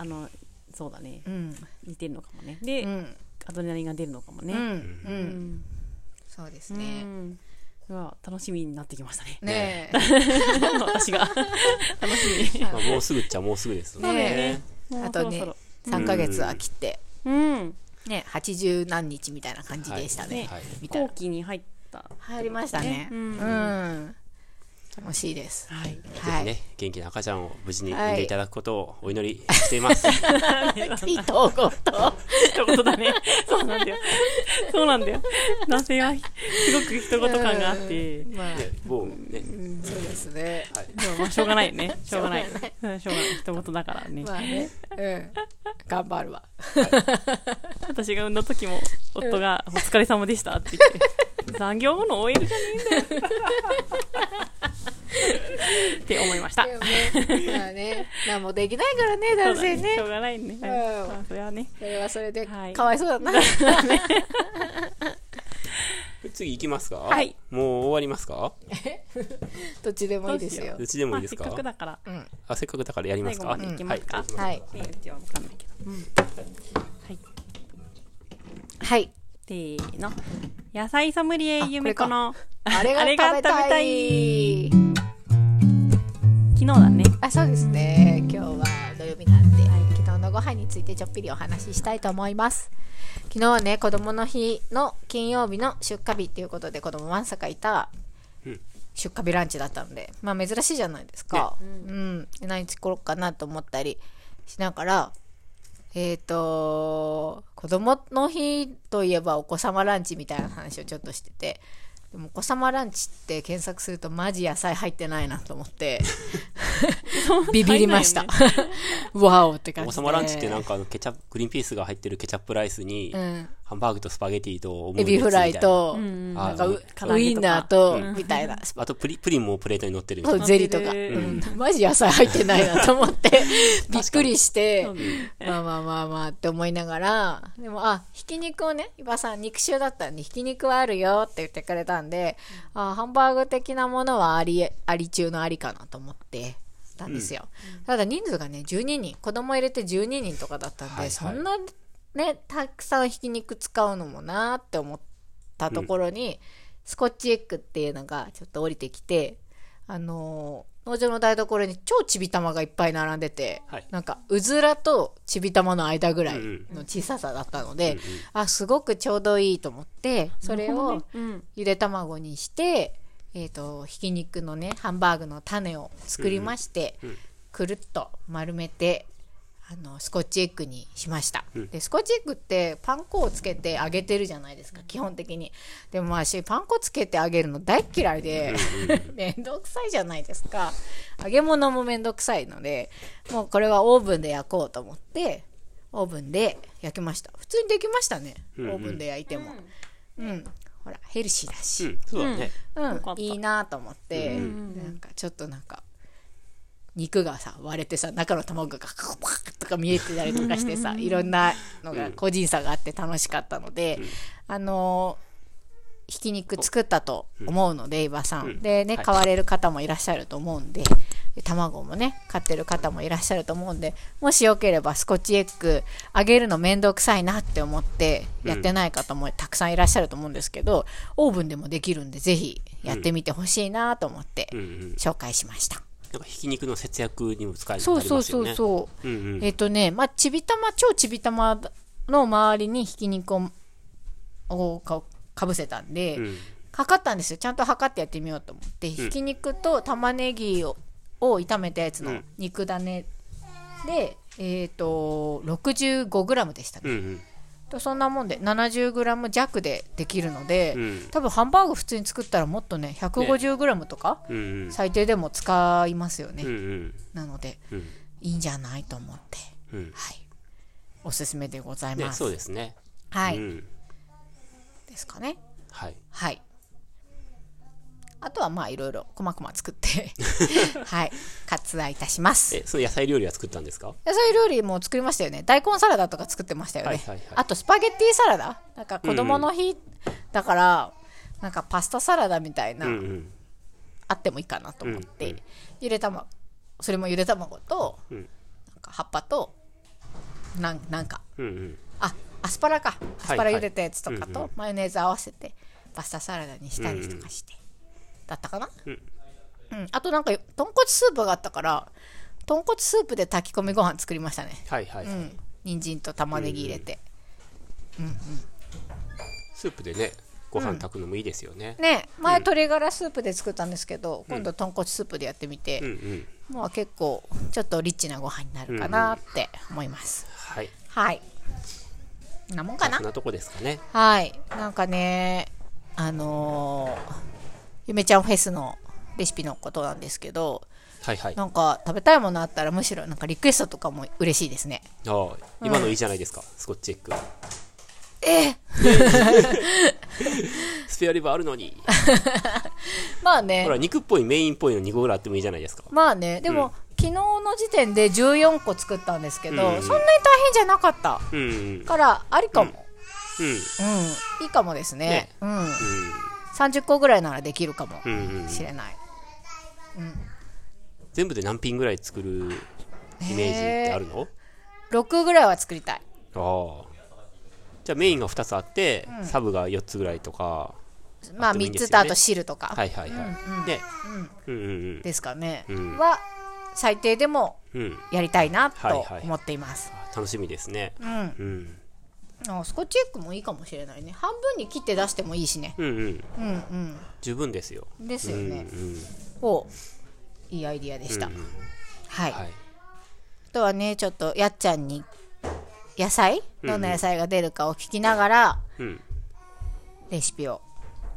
S1: あのそうだね。
S2: うん。
S1: 似てるのかもね。で、
S2: うん。
S1: アドレナリンが出るのかもね、
S2: うん。う
S1: うん。ん
S2: そうです
S1: う
S2: ね
S1: 楽しみになってきましたね。
S2: ね
S1: 私が。楽しみ。
S3: まあ、もうすぐっちゃもうすぐです
S2: ね。
S3: ね。
S1: もう
S2: あとね
S1: そろ
S2: 3ヶ月は切って。
S1: うん。
S2: ね80何日みたいな感じでしたね。
S3: はい。
S1: 後期に入った。
S2: 入りましたね。
S1: う
S2: うん。ん楽しいです。
S1: はい。
S3: ぜ
S2: はい
S3: 元気な赤ちゃんを無事に
S2: はい
S3: 産んでいただくことをお祈りしています。
S2: いいとごと
S1: 一言だね。そうなんだよ。そうなんだよ。男性はすごく一言感があって。
S2: うん。まあ。
S3: でもうね、
S2: そうですね。
S1: でもまあしょうがないよね。しょうがない。うんしょうがない。一言だからね。
S2: まあね。うん。頑張るわ。
S1: 私が産んだ時も夫が「お疲れ様でした」って言って残業後の OL じゃねえんだよって思いました。
S2: まあね何もできないからね男性
S1: だね。しょう
S2: ね
S1: がないね、それはね。
S2: それはそれで
S1: はい。
S2: かわいそうだな。
S3: 次行きますか？
S1: はい。
S3: もう終わりますか？
S2: どっちでもいいですよ。
S3: うちでもいいですか？
S1: まあ、せっかくだから。
S2: うん。
S3: あ、せっかくだからやりますか？はい。
S2: はい。
S1: はいせーの野菜ソムリエゆめこの
S2: あれが食べたい。
S1: 昨日だね。
S2: あそうですね。今日は土曜日なんで、昨日のご飯についてちょっぴりお話ししたいと思います。昨日はね子供の日の金曜日の出荷日っていうことで子供わんさかいた
S3: うん。
S2: 出荷日ランチだったのでまあ珍しいじゃないですか、うん。で何作ろうかなと思ったりしながらえっ、と子供の日といえばお子様ランチみたいな話をちょっとしててでもお子様ランチって検索するとマジ野菜入ってないなと思って ビビりました。わお って感じで。
S3: 王様ランチってなんかケチャップ、グリーンピースが入ってるケチャップライスに、
S2: うん、
S3: ハンバーグとスパゲティとオムレ
S2: エビフライと、
S1: うん
S2: なんかウインナーと、みたいな。
S3: あとプリプリンもプレートに乗ってる
S2: そうゼリーとか、マジ野菜入ってないなと思って、びっくりして。まあまあまあまあって思いながら、でも、あ、ひき肉をね、伊庭さん肉臭だったんで、ひき肉はあるよって言ってくれたんで、あ、ハンバーグ的なものはあり、あり中のありかなと思ってたんですよ。ただ人数がね、12人、子供入れて12人とかだったんで、
S3: はいはい。
S2: そんなね、たくさんひき肉使うのもなーって思ったところに、スコッチエッグっていうのがちょっと降りてきて、あのー農場の台所に超ちびたまがいっぱい並んでて、
S3: はい。
S2: なんかうずらとちびたまの間ぐらいの小ささだったので、あすごくちょうどいいと思ってそれを
S1: うん。
S2: ゆで卵にして、えー、とひき肉のねハンバーグの種を作りまして、
S3: うん。
S2: くるっと丸めてあのスコッチエッグにしました、
S3: うん
S2: でスコッチエッグってパン粉をつけて揚げてるじゃないですか基本的に。でも私パン粉つけて揚げるの大っ嫌いで めんどくさいじゃないですか。揚げ物もめんどくさいのでもうこれはオーブンで焼こうと思ってオーブンで焼きました。普通にできましたね、
S3: うんうん。
S2: オーブンで焼いても。うん、ほらヘルシーだし、
S3: うん、そうだね。
S2: うん。
S1: よかった。
S2: いいなと思って、なんかちょっとなんか肉がさ割れてさ中の卵がカクパクとか見えてたりとかしてさいろんなのが個人差があって楽しかったので、あのーひき肉作ったと思うので、伊庭さん。でね、
S3: はい
S2: 買われる方もいらっしゃると思うんで、で卵もね、買ってる方もいらっしゃると思うんで、もしよければスコッチエッグ揚げるのめんどくさいなって思ってやってない方もたくさんいらっしゃると思うんですけど、オーブンでもできるんで、ぜひやってみてほしいなと思って
S3: うんうん。
S2: 紹介しました。
S3: なんかひき肉の節約にも使える
S2: そうそうそう
S3: う。
S2: そう。
S3: うんうん。
S2: えっ、とね、まあ、ちびたま、超ちびたまの周りにひき肉ををかかぶせたんで、
S3: うん
S2: 測ったんですよ。ちゃんと測ってやってみようと思って、ひき肉と玉ねぎをを炒めたやつの
S3: うん
S2: 肉種で、えっ、と、65g でしたね。
S3: うんうん。
S2: とそんなもんで 70g 弱でできるので、
S3: うん
S2: 多分ハンバーグ普通に作ったらもっとね 150g とか。最低でも使いますよね、
S3: うんうん。
S2: なので
S3: うん
S2: いいんじゃないと思って
S3: うん。
S2: はいおすすめでござい
S3: ね、
S2: ます、
S3: そうですね。
S2: はい、
S3: うん。
S2: ですかね
S3: はい。
S2: はいあとはまあいろいろこまこま作って はい割愛いたします。
S3: え、その野菜料理は作ったんですか？
S2: 野菜料理も作りましたよね。大根サラダとか作ってましたよね、
S3: はいはいはい。
S2: あとスパゲッティサラダ。なんか子供の日だから、なんかパスタサラダみたいな、
S3: うんうん。
S2: あってもいいかなと思って、
S3: うんうん。
S2: ゆで卵それもゆで卵と、
S3: うん。
S2: なんか葉っぱとなんなんか。
S3: うんうん。
S2: あアスパラか。アスパラ茹でたやつとか
S3: うんうん
S2: とマヨネーズ合わせてパスタサラダにしたりとかして、だったかな、
S3: うん。
S2: うん。あとなんか豚骨スープがあったから豚骨スープで炊き込みご飯作りましたね。
S3: はいはい、
S2: うん。人参と玉ねぎ入れて、
S3: スープでねご飯炊くのもいいですよね、
S2: ね前鶏ガラスープで作ったんですけど、今度豚骨スープでやってみて、
S3: うんうん。
S2: まあ結構ちょっとリッチなご飯になるかなって思います、
S3: はい。
S2: はい。こんなもんかな？
S3: なとこですかね。
S2: はい。なんかねあのーゆめちゃんフェスのレシピのことなんですけど
S3: はいはい。あ
S2: なんか食べたいものあったらむしろなんかリクエストとかも嬉しいですね。
S3: あ今のいいじゃないですか、スコッチエッグ。
S2: え
S3: スペアリブあるのに。
S2: まあね。
S3: ほら肉っぽいメインっぽいの2個ぐらいあってもいいじゃないですか。
S2: まあね。でも、昨日の時点で14個作ったんですけど、
S3: うん。
S2: そんなに大変じゃなかった。
S3: うんうん
S2: からありかも。
S3: うん。
S2: うん、いいかもですね。
S3: ね。
S2: うん、30個ぐらいならできるかも
S3: うんうんうん。
S2: しれない、
S3: 全部で何品ぐらい作るイメージってあるの、
S2: 6ぐらいは作りたい。
S3: ああ。じゃあメインが2つあって、サブが4つぐらいとか。
S2: まあ3
S3: あってもいいんですよね。
S2: つとあと汁とか、
S3: はいはいはい、ね。うん。うん
S2: ですかね、
S3: うん。
S2: は最低でも
S3: うん。うん
S2: やりたいなと
S3: はいはい。
S2: 思っています、
S3: 楽しみですね。
S2: うん。
S3: うん
S2: あスコッチエッグもいいかもしれないね。半分に切って出してもいいしね。
S3: うんうん。
S2: うん
S3: 十分ですよ。
S2: うんですよね、
S3: うんうん
S2: おいいアイディアでした、
S3: うんうん。
S2: はい、
S3: はい。
S2: あとはねちょっとやっちゃんに野菜？どんな野菜が出るかを聞きながら、
S3: うん。
S2: レシピを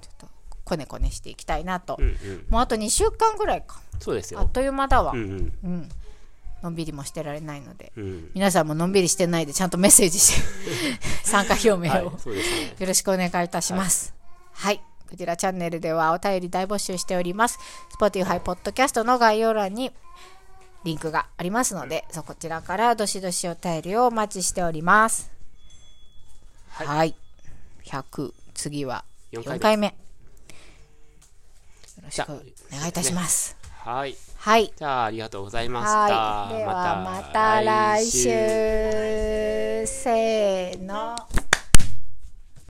S2: ちょっとこねこねしていきたいなと、
S3: うんうん。
S2: もうあと2週間ぐらいか。
S3: そうですよ。
S2: あっという間だわ、
S3: うんうん。
S2: うんのんびりもしてられないので、
S3: うん
S2: 皆さんものんびりしてないでちゃんとメッセージして参加表明を、
S3: はいね
S2: よろしくお願いいたします。はい。こちらチャンネルではお便り大募集しております。Spotify ポッドキャストの概要欄にリンクがありますので、そこちらからどしどしお便りをお待ちしております。
S3: はい
S2: はい。100、次は
S3: 4回目
S2: 4回目。よろしくお願いいたします。
S3: はい
S2: はい。
S3: じゃあありがとうございました
S2: はい。ではまた来週。せーの。